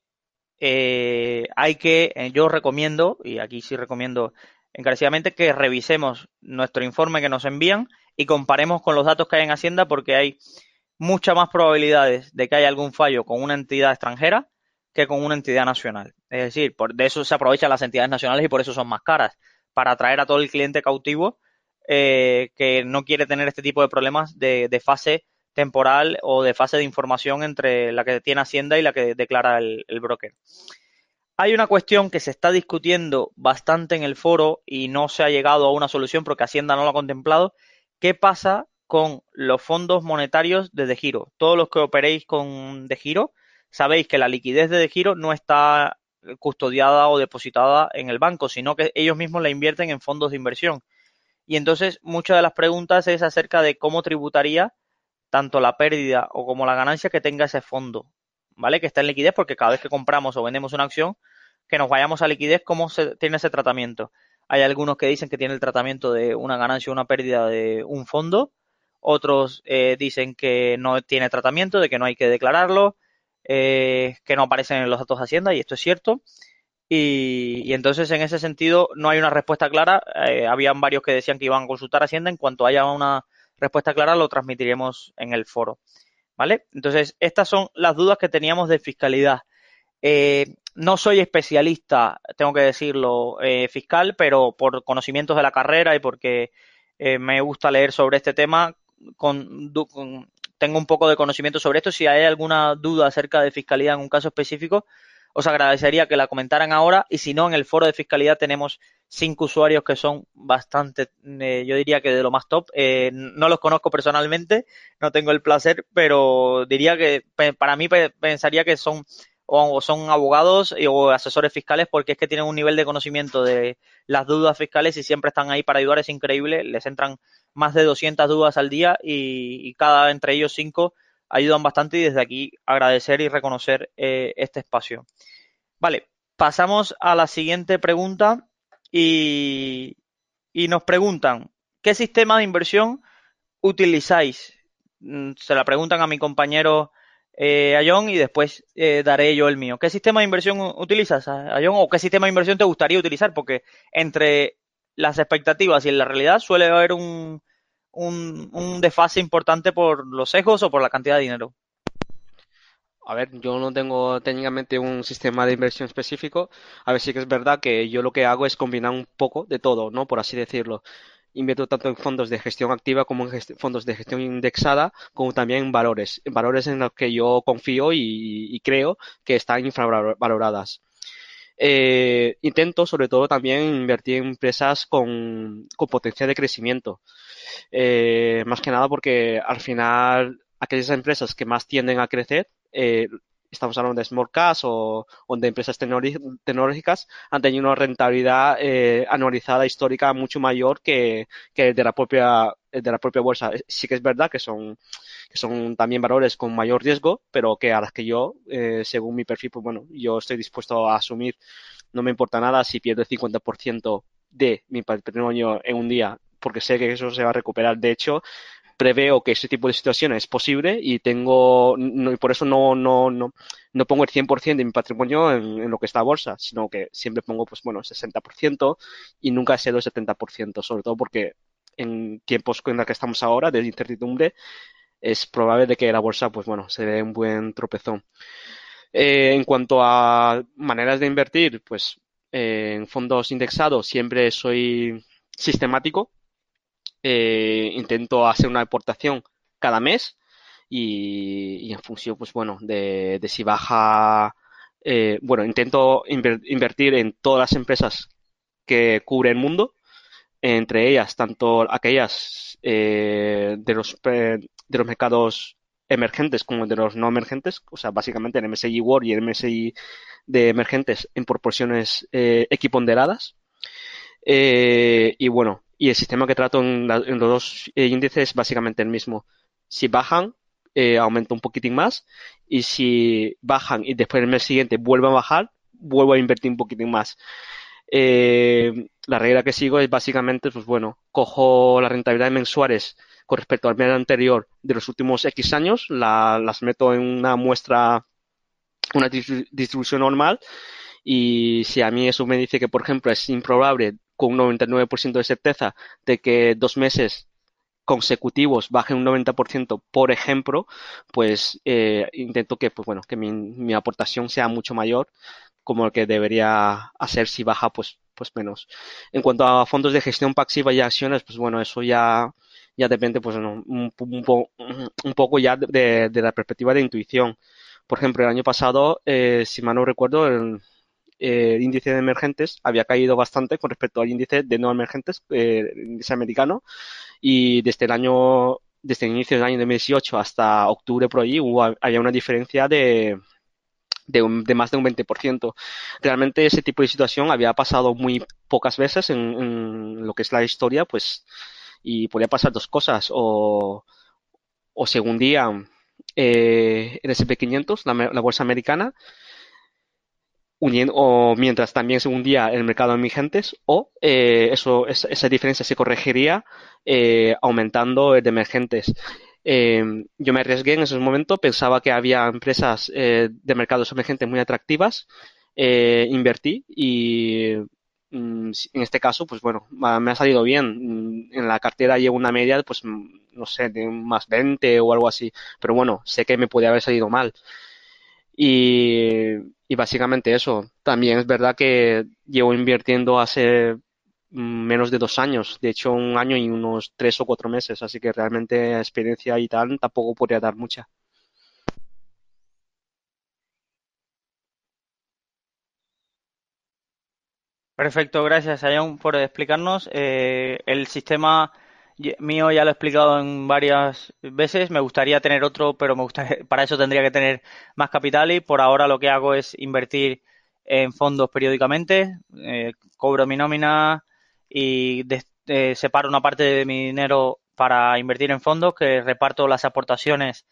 eh, hay que, eh, yo recomiendo, y aquí sí recomiendo encarecidamente, que revisemos nuestro informe que nos envían y comparemos con los datos que hay en Hacienda porque hay muchas más probabilidades de que haya algún fallo con una entidad extranjera que con una entidad nacional. Es decir, por, de eso se aprovechan las entidades nacionales y por eso son más caras para atraer a todo el cliente cautivo eh, que no quiere tener este tipo de problemas de, fase temporal o de fase de información entre la que tiene Hacienda y la que declara el, el broker. Hay una cuestión que se está discutiendo bastante en el foro y no se ha llegado a una solución porque Hacienda no lo ha contemplado. ¿Qué pasa con los fondos monetarios de De Giro? Todos los que operéis con De Giro sabéis que la liquidez de De Giro no está custodiada o depositada en el banco, sino que ellos mismos la invierten en fondos de inversión. Y entonces muchas de las preguntas es acerca de cómo tributaría tanto la pérdida o como la ganancia que tenga ese fondo. ¿vale? Que está en liquidez porque cada vez que compramos o vendemos una acción, que nos vayamos a liquidez, ¿cómo se tiene ese tratamiento? Hay algunos que dicen que tiene el tratamiento de una ganancia o una pérdida de un fondo, otros eh, dicen que no tiene tratamiento, de que no hay que declararlo, eh, que no aparecen en los datos de Hacienda, y esto es cierto. Y, entonces, en ese sentido, no hay una respuesta clara. Eh, habían varios que decían que iban a consultar Hacienda. En cuanto haya una respuesta clara, lo transmitiremos en el foro. ¿Vale? Entonces, estas son las dudas que teníamos de fiscalidad. Eh, no soy especialista, tengo que decirlo, eh, fiscal, pero por conocimientos de la carrera y porque eh, me gusta leer sobre este tema, con, tengo un poco de conocimiento sobre esto. Si hay alguna duda acerca de fiscalidad en un caso específico, os agradecería que la comentaran ahora y si no, en el foro de fiscalidad tenemos cinco usuarios que son bastante, eh, yo diría que de lo más top. Eh, no los conozco personalmente, no tengo el placer, pero diría que para mí pensaría que son o son abogados o asesores fiscales porque es que tienen un nivel de conocimiento de las dudas fiscales y siempre están ahí para ayudar, es increíble, les entran más de 200 dudas al día y, y cada entre ellos cinco ayudan bastante y desde aquí agradecer y reconocer eh, este espacio. Vale, pasamos a la siguiente pregunta y, y nos preguntan, ¿qué sistema de inversión utilizáis? Mm, se la preguntan a mi compañero eh, Ayón y después eh, daré yo el mío. ¿Qué sistema de inversión utilizas, Ayón? ¿O qué sistema de inversión te gustaría utilizar? Porque entre las expectativas y la realidad suele haber un, un, desfase importante por los sesgos o por la cantidad de dinero. A ver, yo no tengo técnicamente un sistema de inversión específico. A ver, sí que es verdad que yo lo que hago es combinar un poco de todo, ¿no? Por así decirlo. Invierto tanto en fondos de gestión activa como en fondos de gestión indexada, como también en valores. En valores en los que yo confío y, creo que están infravaloradas. Eh, intento sobre todo también invertir en empresas con potencial de crecimiento. Eh, más que nada porque al final aquellas empresas que más tienden a crecer eh, estamos hablando de small caps o, de empresas tecnológicas, han tenido una rentabilidad eh, anualizada histórica mucho mayor que, que de la propia de la propia bolsa. Sí que es verdad que son que son también valores con mayor riesgo, pero que a las que yo, eh, según mi perfil, pues bueno, yo estoy dispuesto a asumir. No me importa nada si pierdo el 50% de mi patrimonio en un día, porque sé que eso se va a recuperar. De hecho, preveo que ese tipo de situaciones es posible y tengo, y por eso no, no, no, no pongo el 100% de mi patrimonio en, en, lo que está a bolsa, sino que siempre pongo, pues bueno, 60% y nunca cedo el 70%, sobre todo porque en tiempos en los que estamos ahora de incertidumbre es probable de que la bolsa, pues bueno, se dé un buen tropezón. Eh, en cuanto a maneras de invertir, pues eh, en fondos indexados siempre soy sistemático, eh, intento hacer una aportación cada mes y, y en función, pues bueno, de, si baja, eh, bueno, intento inver, invertir en todas las empresas que cubre el mundo, entre ellas tanto aquellas eh, de los de los mercados emergentes como de los no emergentes, o sea, básicamente el MSI World y el MSI de emergentes en proporciones eh, equiponderadas. Eh, y bueno, y el sistema que trato en, la, en los dos eh, índices es básicamente el mismo. Si bajan, eh, aumenta un poquitín más. Y si bajan y después el mes siguiente vuelven a bajar, vuelvo a invertir un poquitín más. Eh, la regla que sigo es básicamente, pues bueno, cojo las rentabilidades mensuales con respecto al mes anterior de los últimos X años, la, las meto en una muestra, una distribución normal. Y si a mí eso me dice que, por ejemplo, es improbable con un 99% de certeza de que dos meses consecutivos bajen un 90%, por ejemplo, pues eh, intento que, pues bueno, que mi, aportación sea mucho mayor como el que debería hacer si baja, pues pues menos. En cuanto a fondos de gestión pasiva y acciones, pues bueno, eso ya, ya depende pues un, un, un poco ya de, de, la perspectiva de intuición. Por ejemplo, el año pasado, eh, si mal no recuerdo, el, eh, el, índice de emergentes había caído bastante con respecto al índice de no emergentes, eh, índice americano, y desde el año, desde el inicio del año 2018 hasta octubre por allí hubo, había una diferencia de, de, un, de, más de un 20%. Realmente ese tipo de situación había pasado muy pocas veces en, lo que es la historia, pues, y podía pasar dos cosas, o, o se hundía eh, el SP500, la, la bolsa americana, uniendo, o mientras también se hundía el mercado de emergentes, o eh, eso, esa, diferencia se corregiría eh, aumentando el de emergentes. Eh, yo me arriesgué en ese momento, pensaba que había empresas eh, de mercados emergentes muy atractivas, invertí y mm, en este caso, pues bueno, me ha salido bien. En la cartera llevo una media, pues no sé, de más 20 o algo así, pero bueno, sé que me podía haber salido mal. Y, básicamente eso. También es verdad que llevo invirtiendo hace menos de dos años, de hecho un año y unos tres o cuatro meses, así que realmente experiencia y tal tampoco podría dar mucha. Perfecto, gracias Ayon por explicarnos. Eh, el sistema mío ya lo he explicado en varias veces. Me gustaría tener otro, pero me gustaría, <laughs> para eso tendría que tener más capital y por ahora lo que hago es invertir en fondos periódicamente. Eh, cobro mi nómina y de, eh, separo una parte de mi dinero para invertir en fondos que reparto las aportaciones.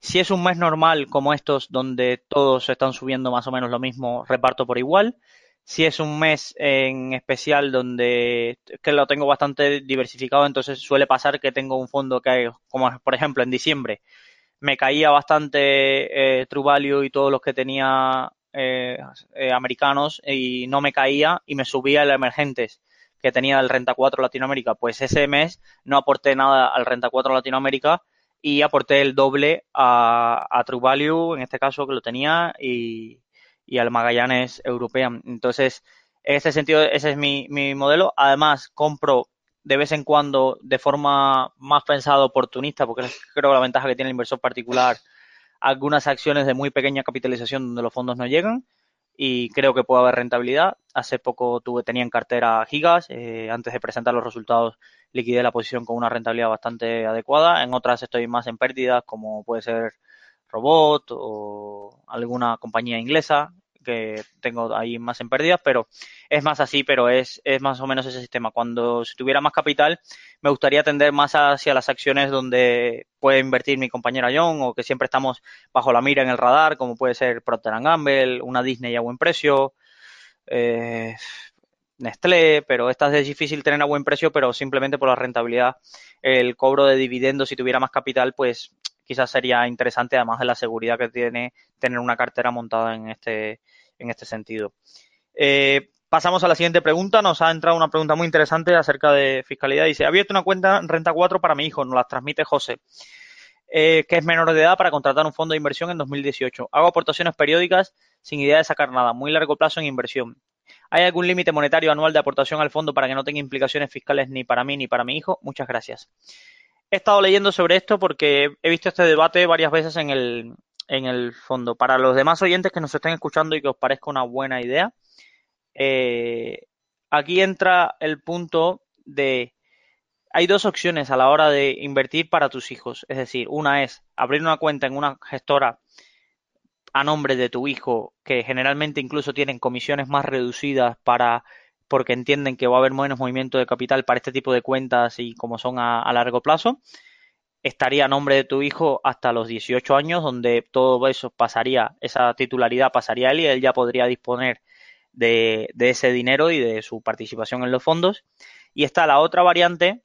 Si es un mes normal como estos donde todos están subiendo más o menos lo mismo, reparto por igual si es un mes en especial donde que lo tengo bastante diversificado, entonces suele pasar que tengo un fondo que, como por ejemplo en diciembre, me caía bastante eh, True Value y todos los que tenía eh, eh, americanos y no me caía y me subía el emergentes que tenía el Renta 4 Latinoamérica. Pues ese mes no aporté nada al Renta 4 Latinoamérica y aporté el doble a, a en este caso que lo tenía, y, y al Magallanes European. Entonces, en ese sentido, ese es mi, mi modelo. Además, compro de vez en cuando de forma más pensada oportunista, porque creo que la ventaja que tiene el inversor particular, algunas acciones de muy pequeña capitalización donde los fondos no llegan y creo que puede haber rentabilidad. Hace poco tuve, tenía en cartera gigas, eh, antes de presentar los resultados liquidé la posición con una rentabilidad bastante adecuada. En otras estoy más en pérdidas, como puede ser Robot o alguna compañía inglesa que tengo ahí más en pérdidas, pero es más así, pero es, es más o menos ese sistema. Cuando si tuviera más capital, me gustaría tender más hacia las acciones donde puede invertir mi compañera John o que siempre estamos bajo la mira en el radar, como puede ser Procter Gamble, una Disney a buen precio, eh, Nestlé, pero esta es difícil tener a buen precio, pero simplemente por la rentabilidad, el cobro de dividendos, si tuviera más capital, pues quizás sería interesante, además de la seguridad que tiene tener una cartera montada en este, en este sentido. Eh, pasamos a la siguiente pregunta. Nos ha entrado una pregunta muy interesante acerca de fiscalidad. Dice, ha abierto una cuenta Renta 4 para mi hijo, nos la transmite José, eh, que es menor de edad para contratar un fondo de inversión en 2018. Hago aportaciones periódicas sin idea de sacar nada, muy largo plazo en inversión. ¿Hay algún límite monetario anual de aportación al fondo para que no tenga implicaciones fiscales ni para mí ni para mi hijo? Muchas gracias he estado leyendo sobre esto porque he visto este debate varias veces en el, en el fondo. Para los demás oyentes que nos estén escuchando y que os parezca una buena idea, eh, aquí entra el punto de hay dos opciones a la hora de invertir para tus hijos. Es decir, una es abrir una cuenta en una gestora a nombre de tu hijo, que generalmente incluso tienen comisiones más reducidas para porque entienden que va a haber menos movimiento de capital para este tipo de cuentas y como son a, largo plazo. Estaría a nombre de tu hijo hasta los 18 años, donde todo eso pasaría, esa titularidad pasaría a él y él ya podría disponer de, de ese dinero y de su participación en los fondos. Y está la otra variante,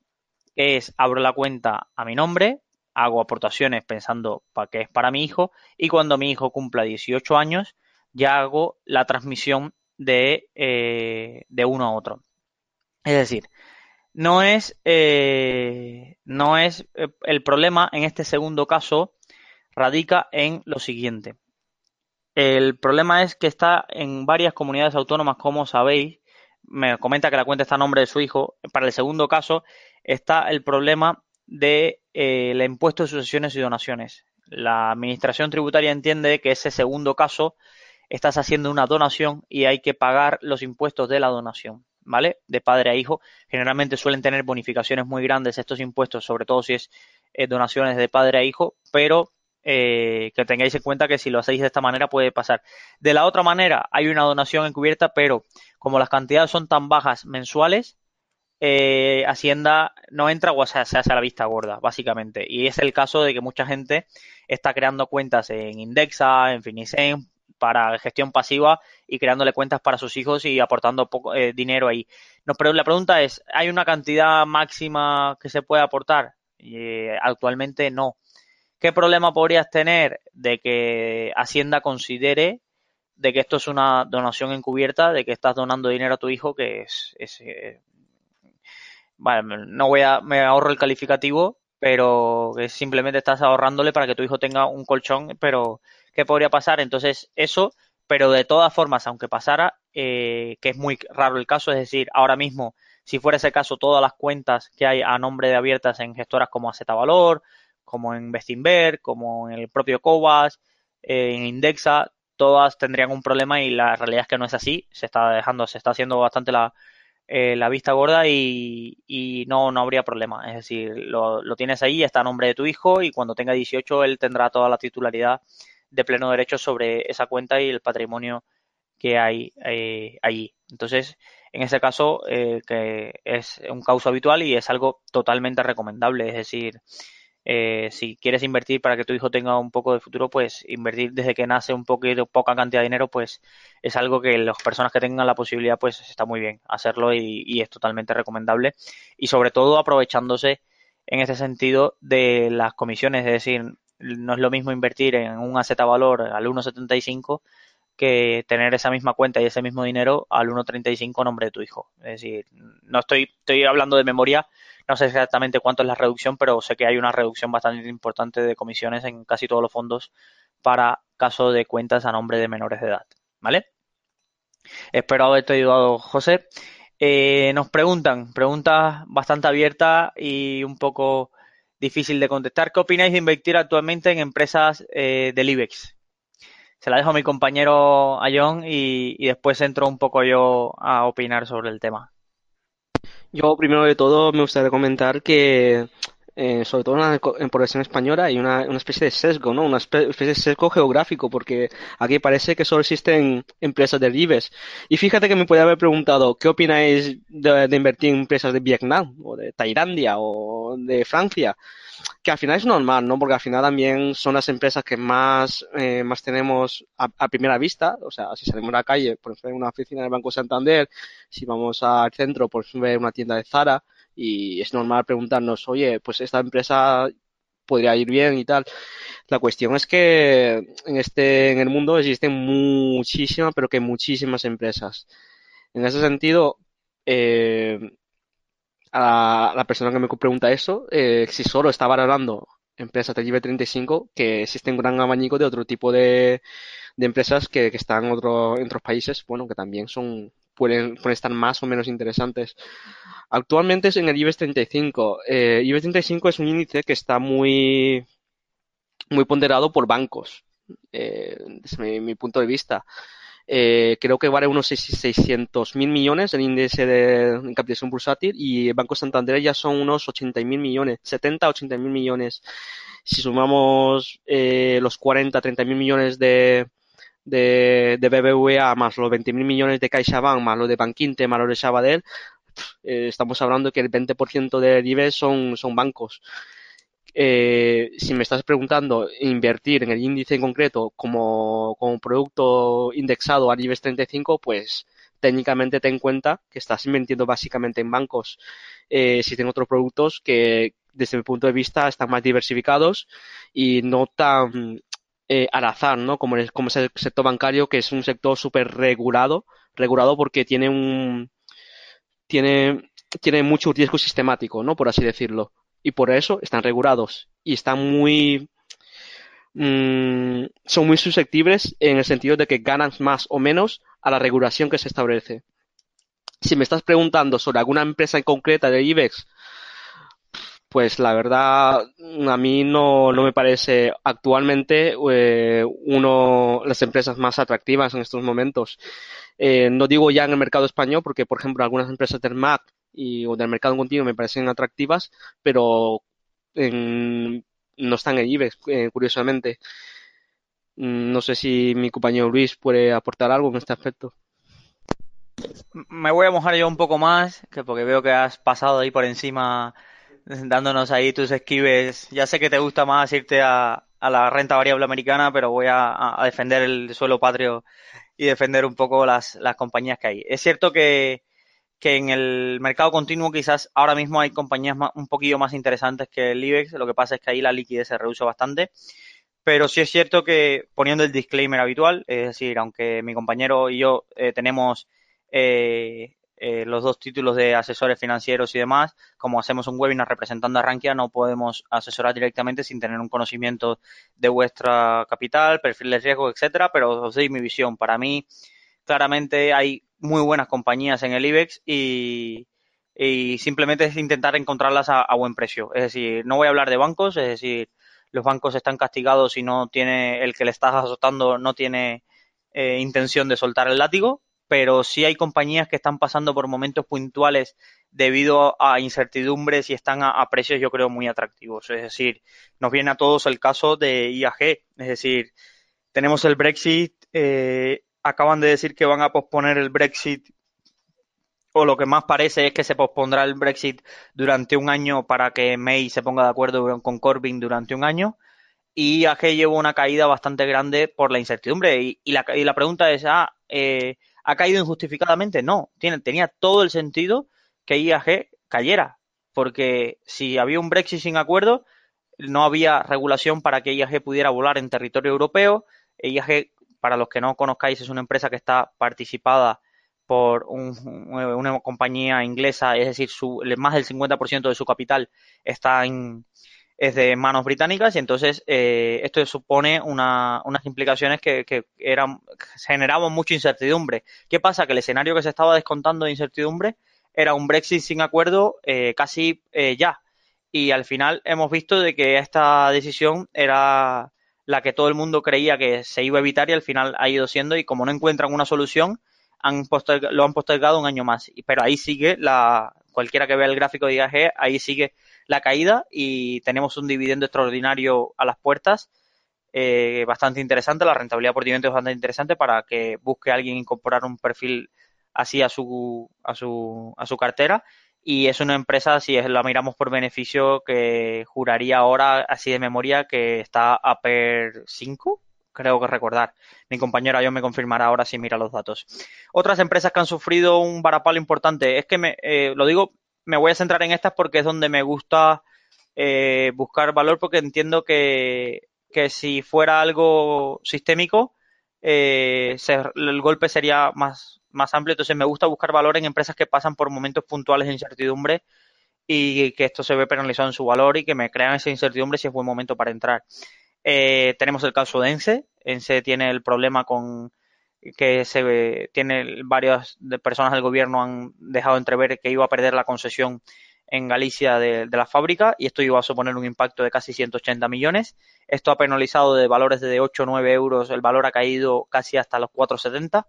que es abro la cuenta a mi nombre, hago aportaciones pensando para que es para mi hijo y cuando mi hijo cumpla 18 años ya hago la transmisión de, eh, de uno a otro. Es decir, no es, eh, no es eh, el problema en este segundo caso radica en lo siguiente. El problema es que está en varias comunidades autónomas, como sabéis, me comenta que la cuenta está a nombre de su hijo. Para el segundo caso está el problema de eh, impuesto de sucesiones y donaciones. La administración tributaria entiende que ese segundo caso estás haciendo una donación y hay que pagar los impuestos de la donación, ¿vale? De padre a hijo. Generalmente suelen tener bonificaciones muy grandes estos impuestos, sobre todo si es eh, donaciones de padre a hijo, pero eh, que tengáis en cuenta que si lo hacéis de esta manera puede pasar. De la otra manera, hay una donación encubierta, pero como las cantidades son tan bajas mensuales, eh, Hacienda no entra o se, hace a la vista gorda, básicamente. Y es el caso de que mucha gente está creando cuentas en Indexa, en Finicen, para gestión pasiva y creándole cuentas para sus hijos y aportando poco, eh, dinero ahí. La pregunta es, ¿hay una cantidad máxima que se puede aportar? Eh, actualmente no. ¿Qué problema podrías tener de que Hacienda considere de que esto es una donación encubierta, de que estás donando dinero a tu hijo, que es, es eh, vale, no voy a, me ahorro el calificativo, pero simplemente estás ahorrándole para que tu hijo tenga un colchón, pero ¿qué podría pasar? Entonces, eso, pero de todas formas, aunque pasara, eh, que es muy raro el caso, es decir, ahora mismo, si fuera ese caso, todas las cuentas que hay a nombre de abiertas en gestoras como Azeta Valor, como en Bestinver, como en el propio Cobas, eh, en Indexa, todas tendrían un problema y la realidad es que no es así. Se está dejando, se está haciendo bastante la, eh, la vista gorda y, y, no, no habría problema. Es decir, lo, lo, tienes ahí, está a nombre de tu hijo y cuando tenga 18 él tendrá toda la titularidad de pleno derecho sobre esa cuenta y el patrimonio que hay eh, allí. Entonces, en ese caso, eh, que es un causa habitual y es algo totalmente recomendable. Es decir, eh, si quieres invertir para que tu hijo tenga un poco de futuro, pues invertir desde que nace un poquito, poca cantidad de dinero, pues es algo que las personas que tengan la posibilidad, pues está muy bien hacerlo y, y es totalmente recomendable. Y sobre todo aprovechándose en ese sentido de las comisiones, es decir, no es lo mismo invertir en un asset valor al 1.75 que tener esa misma cuenta y ese mismo dinero al 1.35 a nombre de tu hijo. Es decir, no estoy, estoy hablando de memoria, no sé exactamente cuánto es la reducción, pero sé que hay una reducción bastante importante de comisiones en casi todos los fondos para caso de cuentas a nombre de menores de edad. ¿Vale? Espero haberte ayudado, José. Eh, nos preguntan, preguntas bastante abiertas y un poco difícil de contestar. ¿Qué opináis de invertir actualmente en empresas eh, del IBEX? Se la dejo a mi compañero Ayón y, y después entro un poco yo a opinar sobre el tema. Yo, primero de todo, me gustaría comentar que, eh, sobre todo en la población española, hay una, una, especie de sesgo, ¿no? Una especie de sesgo geográfico, porque aquí parece que solo existen empresas del IBEX. Y fíjate que me puede haber preguntado, ¿qué opináis de, de invertir en empresas de Vietnam, o de Tailandia, o de Francia? que al final es normal, ¿no? Porque al final también son las empresas que más, eh, más tenemos a, a, primera vista. O sea, si salimos a la calle, por ejemplo, una oficina del Banco Santander, si vamos al centro, por ejemplo, una tienda de Zara, y es normal preguntarnos, oye, pues esta empresa podría ir bien y tal. La cuestión es que en este, en el mundo existen muchísimas, pero que muchísimas empresas. En ese sentido, eh, a la persona que me pregunta eso, eh, si solo está valorando empresas del IBE 35, que existe un gran abanico de otro tipo de, de empresas que, que están en, otro, en otros países, bueno, que también son pueden, pueden estar más o menos interesantes. Actualmente es en el IBEX 35. Eh, IBEX 35 es un índice que está muy, muy ponderado por bancos, eh, desde mi, punto de vista. Eh, creo que vale unos 600 mil millones el índice de capitalización bursátil y el Banco Santander ya son unos 80 mil millones, 70, 80 mil millones. Si sumamos eh, los 40, 30 mil millones de, de, de, BBVA más los 20 mil millones de CaixaBank más los de Banquinte más los de Sabadell, eh, estamos hablando que el 20% del IBE son, son bancos eh, si me estás preguntando invertir en el índice en concreto como, como producto indexado a nivel 35, pues técnicamente ten en cuenta que estás invirtiendo básicamente en bancos. Eh, existen otros productos que, desde mi punto de vista, están más diversificados y no tan eh, al azar, ¿no? Como, es, como es el sector bancario, que es un sector súper regulado, regulado porque tiene un, tiene, tiene mucho riesgo sistemático, ¿no? Por así decirlo y por eso están regulados y están muy mmm, son muy susceptibles en el sentido de que ganan más o menos a la regulación que se establece. si me estás preguntando sobre alguna empresa en concreta de IBEX, pues la verdad a mí no, no me parece actualmente eh, uno las empresas más atractivas en estos momentos. Eh, no digo ya en el mercado español, porque por ejemplo algunas empresas del MAC y, o del mercado continuo me parecen atractivas, pero no están en IBEX, eh, curiosamente. Mm, no sé si mi compañero Luis puede aportar algo en este aspecto. Me voy a mojar yo un poco más, que porque veo que has pasado ahí por encima dándonos ahí tus esquives. Ya sé que te gusta más irte a, la renta variable americana, pero voy a, defender el suelo patrio y defender un poco las, las compañías que hay. Es cierto que, que en el mercado continuo quizás ahora mismo hay compañías un poquillo más interesantes que el IBEX, lo que pasa es que ahí la liquidez se reduce bastante, pero sí es cierto que poniendo el disclaimer habitual, es decir, aunque mi compañero y yo eh, tenemos eh, eh, los dos títulos de asesores financieros y demás, como hacemos un webinar representando a Rankia, no podemos asesorar directamente sin tener un conocimiento de vuestra capital, perfil de riesgo, etcétera, pero os doy mi visión. Para mí, claramente hay muy buenas compañías en el IBEX y, simplemente es intentar encontrarlas a, buen precio. Es decir, no voy a hablar de bancos, es decir, los bancos están castigados y no tiene el que le estás azotando no tiene eh, intención de soltar el látigo, pero sí hay compañías que están pasando por momentos puntuales debido a incertidumbres y están a, precios yo creo muy atractivos. Es decir, nos viene a todos el caso de IAG, es decir, tenemos el Brexit, eh, acaban de decir que van a posponer el Brexit o lo que más parece es que se pospondrá el Brexit durante un año para que May se ponga de acuerdo con Corbyn durante un año. Y IAG lleva una caída bastante grande por la incertidumbre. Y, la, y la, pregunta es, ah, eh, ¿Ha caído injustificadamente? No, tiene, tenía todo el sentido que IAG cayera, porque si había un Brexit sin acuerdo, no había regulación para que IAG pudiera volar en territorio europeo. IAG, para los que no conozcáis, es una empresa que está participada por una compañía inglesa, es decir, su, más del 50% de su capital está en, es de manos británicas y entonces eh, esto supone una, unas implicaciones que, que eran, generaban mucha incertidumbre. ¿Qué pasa? Que el escenario que se estaba descontando de incertidumbre era un Brexit sin acuerdo eh, casi eh, ya. Y al final hemos visto de que esta decisión era la que todo el mundo creía que se iba a evitar y al final ha ido siendo y como no encuentran una solución, han lo han postergado un año más. Pero ahí sigue la, cualquiera que vea el gráfico de IAG, ahí sigue la caída y tenemos un dividendo extraordinario a las puertas. Eh, bastante interesante, la rentabilidad por dividendo es bastante interesante para que busque alguien incorporar un perfil así a su, a su, a su cartera. Y es una empresa, si la miramos por beneficio, que juraría ahora, así de memoria, que está a per 5, creo que recordar. Mi compañera yo me confirmará ahora si mira los datos. Otras empresas que han sufrido un varapalo importante, es que me, eh, lo digo me voy a centrar en estas porque es donde me gusta eh, buscar valor porque entiendo que, si fuera algo sistémico, eh, el golpe sería más, más amplio. Entonces me gusta buscar valor en empresas que pasan por momentos puntuales de incertidumbre y que esto se ve penalizado en su valor y que me crean esa incertidumbre si es buen momento para entrar. Eh, tenemos el caso de ENSE. ENSE tiene el problema con que se tiene varias personas del gobierno han dejado entrever que iba a perder la concesión en Galicia de, la fábrica y esto iba a suponer un impacto de casi 180 millones. Esto ha penalizado de valores de 8 o 9 euros, el valor ha caído casi hasta los 4,70,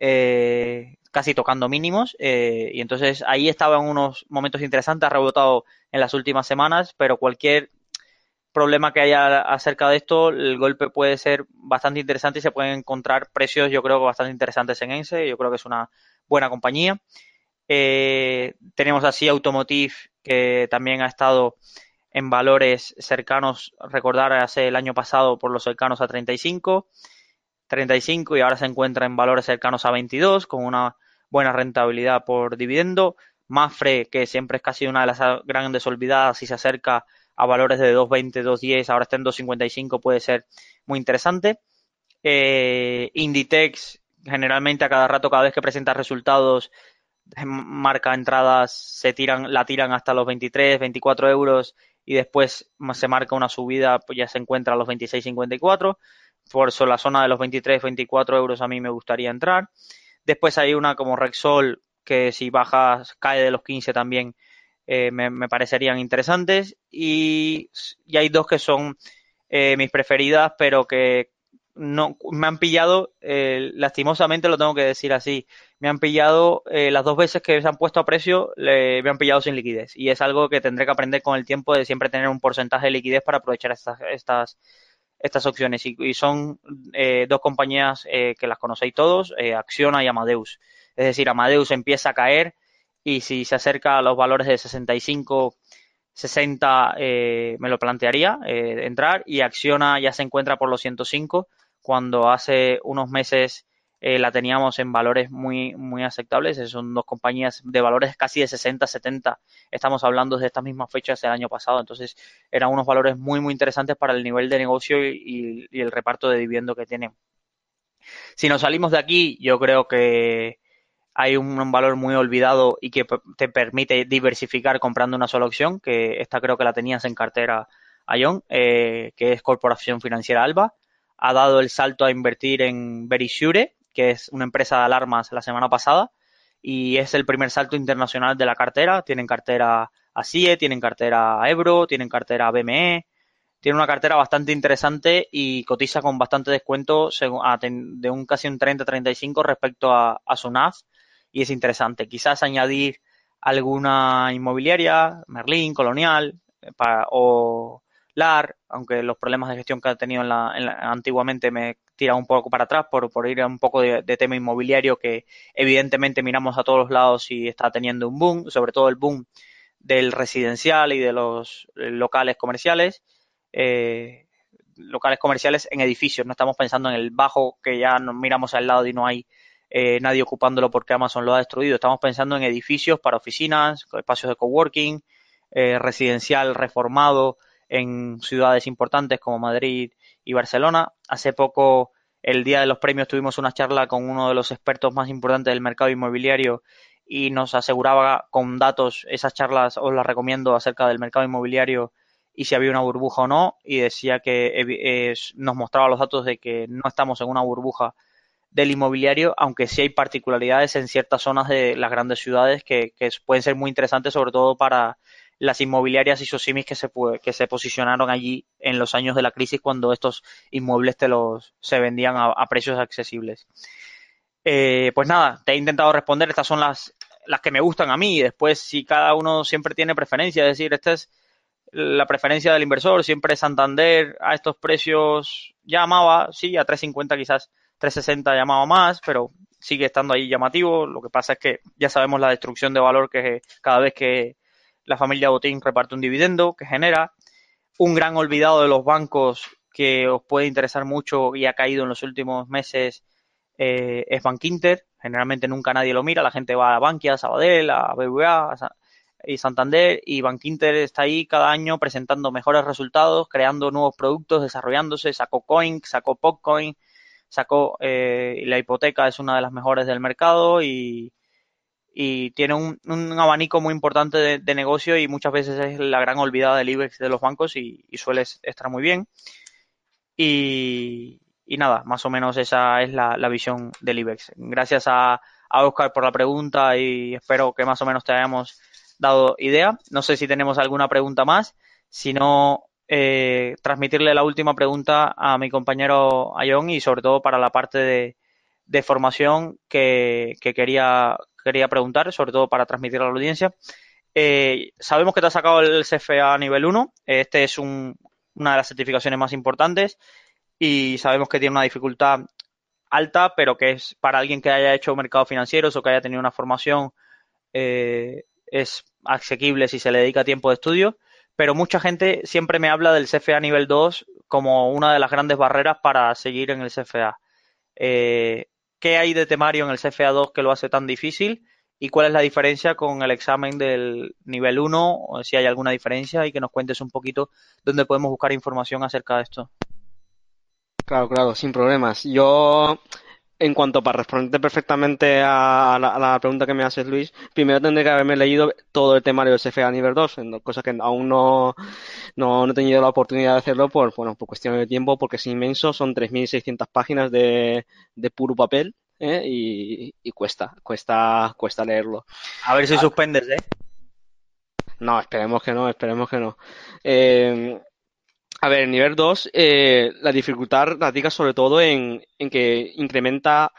eh, casi tocando mínimos. Eh, y entonces ahí estaba en unos momentos interesantes, ha rebotado en las últimas semanas, pero cualquier problema que haya acerca de esto, el golpe puede ser bastante interesante y se pueden encontrar precios, yo creo, bastante interesantes en ENSE. Yo creo que es una buena compañía. Eh, tenemos así Automotive, que también ha estado en valores cercanos, recordar, hace el año pasado por los cercanos a 35, 35 y ahora se encuentra en valores cercanos a 22, con una buena rentabilidad por dividendo. Mafre, que siempre es casi una de las grandes olvidadas y se acerca a valores de 2.20, 2.10, ahora está en 2.55, puede ser muy interesante. Eh, Inditex, generalmente a cada rato, cada vez que presenta resultados, marca entradas, se tiran, la tiran hasta los 23, 24 euros y después se marca una subida, pues ya se encuentra a los 26.54. Por eso la zona de los 23, 24 euros a mí me gustaría entrar. Después hay una como Rexol que si baja, cae de los 15 también eh, me, parecerían interesantes. Y, y, hay dos que son eh, mis preferidas, pero que no me han pillado, eh, lastimosamente lo tengo que decir así, me han pillado eh, las dos veces que se han puesto a precio, le, me han pillado sin liquidez. Y es algo que tendré que aprender con el tiempo de siempre tener un porcentaje de liquidez para aprovechar estas, estas, estas opciones. Y, son eh, dos compañías que las conocéis todos, Acciona y Amadeus. Es decir, Amadeus empieza a caer y si se acerca a los valores de 65 60 me lo plantearía entrar y Acciona ya se encuentra por los 105 cuando hace unos meses eh, la teníamos en valores muy, muy aceptables. Son dos compañías de valores casi de 60, 70. Estamos hablando de estas mismas fechas del año pasado. Entonces, eran unos valores muy, muy interesantes para el nivel de negocio y, el reparto de dividendo que tienen. Si nos salimos de aquí, yo creo que hay un, valor muy olvidado y que te permite diversificar comprando una sola opción, que esta creo que la tenías en cartera, Ion, eh, que es Corporación Financiera Alba ha dado el salto a invertir en Verisure, que es una empresa de alarmas la semana pasada, y es el primer salto internacional de la cartera. Tienen cartera ASIE, tienen cartera Ebro, tienen cartera BME, tiene una cartera bastante interesante y cotiza con bastante descuento de un casi un 30-35 respecto a, su NAV y es interesante. Quizás añadir alguna inmobiliaria, Merlin, Colonial eh, o LAR, aunque los problemas de gestión que ha tenido en la, antiguamente me tira un poco para atrás por, por ir a un poco de, tema inmobiliario que evidentemente miramos a todos los lados y está teniendo un boom, sobre todo el boom del residencial y de los locales comerciales. Eh, locales comerciales en edificios, no estamos pensando en el bajo que ya nos miramos al lado y no hay eh, nadie ocupándolo porque Amazon lo ha destruido. Estamos pensando en edificios para oficinas, espacios de coworking, eh, residencial reformado, en ciudades importantes como Madrid y Barcelona. Hace poco, el día de los premios, tuvimos una charla con uno de los expertos más importantes del mercado inmobiliario y nos aseguraba con datos, esas charlas os las recomiendo acerca del mercado inmobiliario y si había una burbuja o no, y decía que nos mostraba los datos de que no estamos en una burbuja del inmobiliario, aunque sí hay particularidades en ciertas zonas de las grandes ciudades que, pueden ser muy interesantes, sobre todo para las inmobiliarias y SOSIMIS que se, que se posicionaron allí en los años de la crisis cuando estos inmuebles te los, se vendían a, precios accesibles. Eh, pues nada, te he intentado responder, estas son las, las que me gustan a mí después si cada uno siempre tiene preferencia, es decir, esta es la preferencia del inversor, siempre Santander a estos precios llamaba, sí, a 350 quizás 360 llamaba más, pero sigue estando ahí llamativo, lo que pasa es que ya sabemos la destrucción de valor que cada vez que la familia Botín reparte un dividendo que genera. Un gran olvidado de los bancos que os puede interesar mucho y ha caído en los últimos meses eh, es Bankinter. Generalmente nunca nadie lo mira, la gente va a Bankia, a Sabadell, a BBVA y Santander y Bankinter está ahí cada año presentando mejores resultados, creando nuevos productos, desarrollándose, sacó Coin, sacó Popcoin, sacó eh, la hipoteca es una de las mejores del mercado y, y tiene un, abanico muy importante de, negocio y muchas veces es la gran olvidada del IBEX de los bancos y, suele estar muy bien. Y, nada, más o menos esa es la, visión del IBEX. Gracias a, Oscar por la pregunta y espero que más o menos te hayamos dado idea. No sé si tenemos alguna pregunta más. Si no, eh, transmitirle la última pregunta a mi compañero Ayón y sobre todo para la parte de, formación que, que, quería quería preguntar, sobre todo para transmitir a la audiencia. Eh, sabemos que te has sacado el CFA nivel 1. Este es una de las certificaciones más importantes y sabemos que tiene una dificultad alta, pero que es para alguien que haya hecho mercados financieros o que haya tenido una formación eh, es asequible si se le dedica tiempo de estudio. Pero mucha gente siempre me habla del CFA nivel 2 como una de las grandes barreras para seguir en el CFA. Eh, ¿Qué hay de temario en el CFA2 que lo hace tan difícil? ¿Y cuál es la diferencia con el examen del nivel 1? O si hay alguna diferencia y que nos cuentes un poquito dónde podemos buscar información acerca de esto. Claro, claro, sin problemas. Yo, en cuanto para responderte perfectamente a la, pregunta que me haces, Luis, primero tendré que haberme leído todo el temario del CFA nivel 2, cosa que aún no, no, he tenido la oportunidad de hacerlo por, bueno, por cuestiones de tiempo, porque es inmenso, son 3.600 páginas de, de puro papel ¿eh? y, y cuesta, cuesta, cuesta leerlo. A ver si suspendes, ¿eh? No, esperemos que no, esperemos que no. Eh, a ver, en nivel 2, eh, la dificultad radica sobre todo en, que incrementa,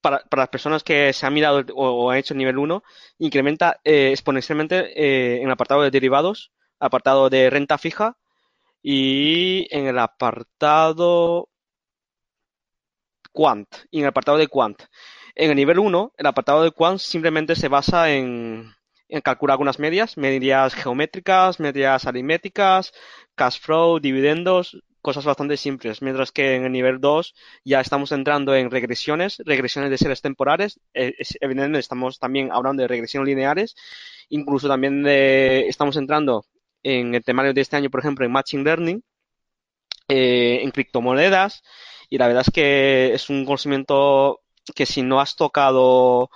para, para, las personas que se han mirado o, han hecho el nivel 1, incrementa eh, exponencialmente eh, en el apartado de derivados, apartado de renta fija y en el apartado Quant, y en el apartado de Quant. En el nivel 1, el apartado de Quant simplemente se basa en calcular algunas medias, medias geométricas, medias aritméticas, cash flow, dividendos, cosas bastante simples, mientras que en el nivel 2 ya estamos entrando en regresiones, regresiones de series temporales, eh, evidentemente estamos también hablando de regresiones lineares, incluso también de, estamos entrando en el temario de este año, por ejemplo, en Matching Learning, eh, en criptomonedas, y la verdad es que es un conocimiento que si no has tocado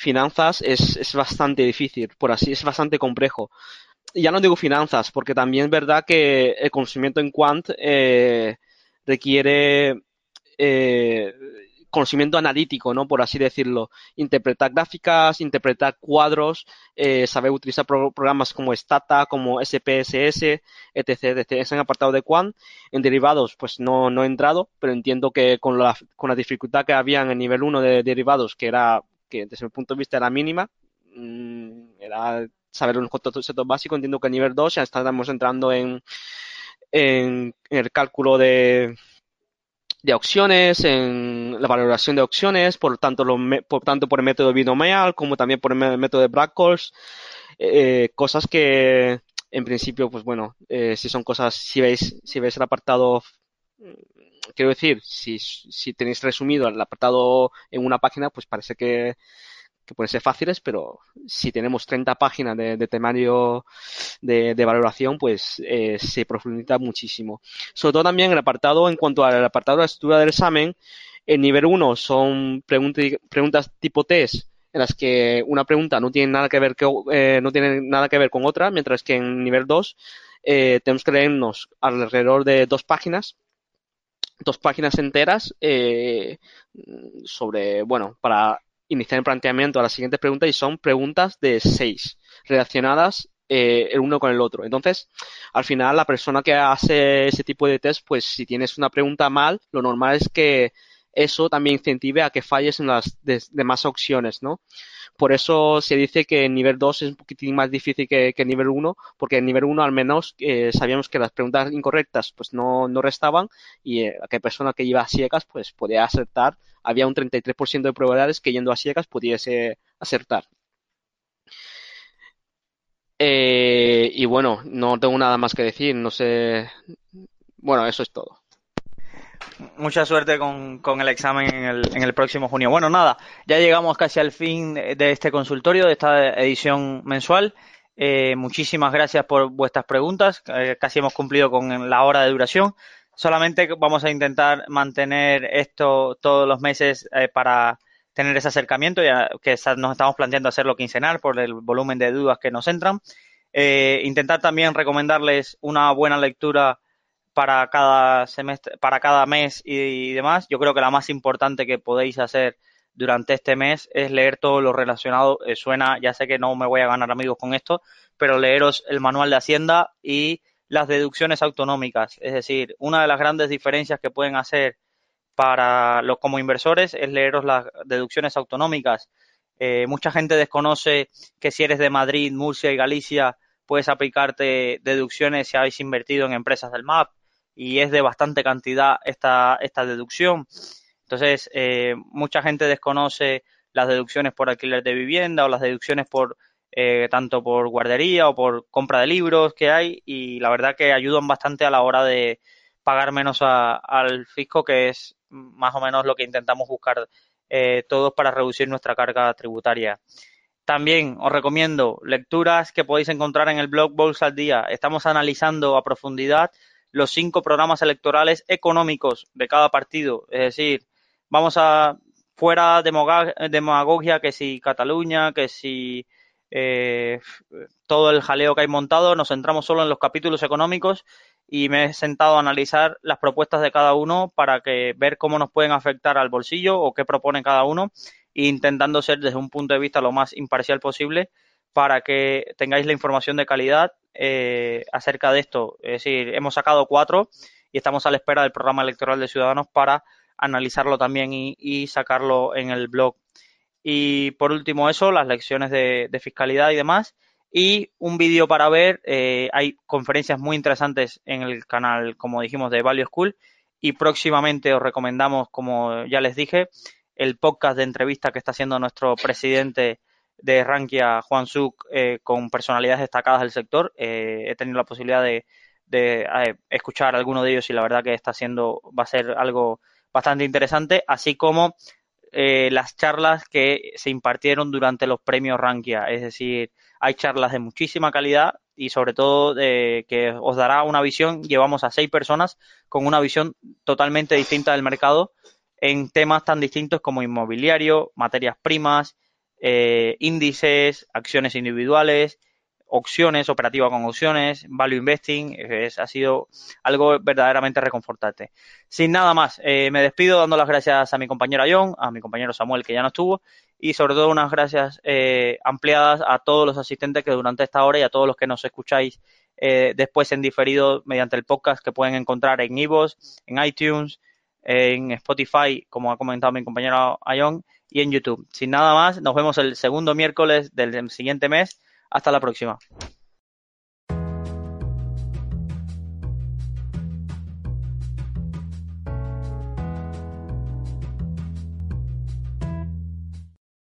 finanzas es, es bastante difícil, por así, es bastante complejo. Ya no digo finanzas, porque también es verdad que el conocimiento en quant eh, requiere eh, conocimiento analítico, ¿no? Por así decirlo. Interpretar gráficas, interpretar cuadros, eh, saber utilizar pro programas como Stata, como SPSS, etc, etc. Es en apartado de Quant. En derivados, pues no, no he entrado, pero entiendo que con la, con la dificultad que había en el nivel 1 de derivados, que era que desde mi punto de vista era mínima, mmm, era saber unos conceptos básicos, entiendo que a nivel 2 ya estamos entrando en, el cálculo de, de opciones, en la valoración de opciones, por tanto, por el método binomial como también por el método de Black Calls, eh, cosas que en principio, pues bueno, eh, si son cosas, si veis, si veis el apartado quiero decir, si, tenéis resumido el apartado en una página, pues parece que, que pueden ser fáciles, pero si tenemos 30 páginas de, temario de, de, valoración, pues eh, se profundiza muchísimo. Sobre todo también el apartado, en cuanto al apartado de la estructura del examen, el nivel 1 son preguntas tipo test en las que una pregunta no tiene nada que ver que, eh, no tiene nada que ver con otra, mientras que en nivel 2 eh, tenemos que leernos alrededor de dos páginas dos páginas enteras eh, sobre, bueno, para iniciar el planteamiento a las siguientes preguntas y son preguntas de seis relacionadas eh, el uno con el otro. Entonces, al final, la persona que hace ese tipo de test, pues si tienes una pregunta mal, lo normal es que eso también incentive a que falles en las demás opciones, ¿no? Por eso se dice que el nivel 2 es un poquitín más difícil que, que el nivel 1, porque en nivel 1 al menos eh, sabíamos que las preguntas incorrectas pues no, no restaban y eh, aquella persona que iba a ciegas pues podía acertar. Había un 33% de probabilidades que yendo a ciegas pudiese acertar. Eh, y bueno, no tengo nada más que decir, no sé. Bueno, eso es todo mucha suerte con, el examen en el, en el, próximo junio. Bueno, nada, ya llegamos casi al fin de este consultorio, de esta edición mensual. Eh, muchísimas gracias por vuestras preguntas. Eh, casi hemos cumplido con la hora de duración. Solamente vamos a intentar mantener esto todos los meses eh, para tener ese acercamiento, ya que nos estamos planteando hacerlo quincenal por el volumen de dudas que nos entran. Eh, intentar también recomendarles una buena lectura para cada semestre, para cada mes y, demás, yo creo que la más importante que podéis hacer durante este mes es leer todo lo relacionado. Eh, suena, ya sé que no me voy a ganar amigos con esto, pero leeros el manual de Hacienda y las deducciones autonómicas. Es decir, una de las grandes diferencias que pueden hacer para los como inversores es leeros las deducciones autonómicas. Eh, mucha gente desconoce que si eres de Madrid, Murcia y Galicia, puedes aplicarte deducciones si habéis invertido en empresas del MAP y es de bastante cantidad esta, esta deducción. Entonces, eh, mucha gente desconoce las deducciones por alquiler de vivienda o las deducciones por eh, tanto por guardería o por compra de libros que hay y la verdad que ayudan bastante a la hora de pagar menos a, al fisco, que es más o menos lo que intentamos buscar eh, todos para reducir nuestra carga tributaria. También os recomiendo lecturas que podéis encontrar en el blog Bolsa al Día. Estamos analizando a profundidad los cinco programas electorales económicos de cada partido. Es decir, vamos a fuera demagogia, que si Cataluña, que si eh, todo el jaleo que hay montado, nos centramos solo en los capítulos económicos y me he sentado a analizar las propuestas de cada uno para que ver cómo nos pueden afectar al bolsillo o qué propone cada uno, intentando ser desde un punto de vista lo más imparcial posible para que tengáis la información de calidad eh, acerca de esto. Es decir, hemos sacado cuatro y estamos a la espera del programa electoral de Ciudadanos para analizarlo también y, sacarlo en el blog. Y por último eso, las lecciones de fiscalidad y demás y un vídeo para ver. Eh, hay conferencias muy interesantes en el canal, como dijimos, de Value School. Y próximamente os recomendamos, como ya les dije, el podcast de entrevista que está haciendo nuestro presidente de Rankia, Juan Suk, eh, con personalidades destacadas del sector. Eh, he tenido la posibilidad de, de escuchar alguno de ellos y la verdad que está haciendo, va a ser algo bastante interesante, así como las charlas que se impartieron durante los premios Rankia, es decir, hay charlas de muchísima calidad y sobre todo que os dará una visión. Llevamos a seis personas con una visión totalmente distinta del mercado en temas tan distintos como inmobiliario, materias primas, eh, índices, acciones individuales, opciones, operativa con opciones, value investing, es, ha sido algo verdaderamente reconfortante. Sin nada más, eh, me despido dando las gracias a mi compañero John, a mi compañero Samuel que ya no estuvo y sobre todo unas gracias eh, ampliadas a todos los asistentes que durante esta hora y a todos los que nos escucháis eh, después en diferido mediante el podcast que pueden encontrar en Ivos, en iTunes, en Spotify, como ha comentado mi compañero Ion, y en YouTube. Sin nada más, nos vemos el segundo miércoles del siguiente mes hasta la próxima.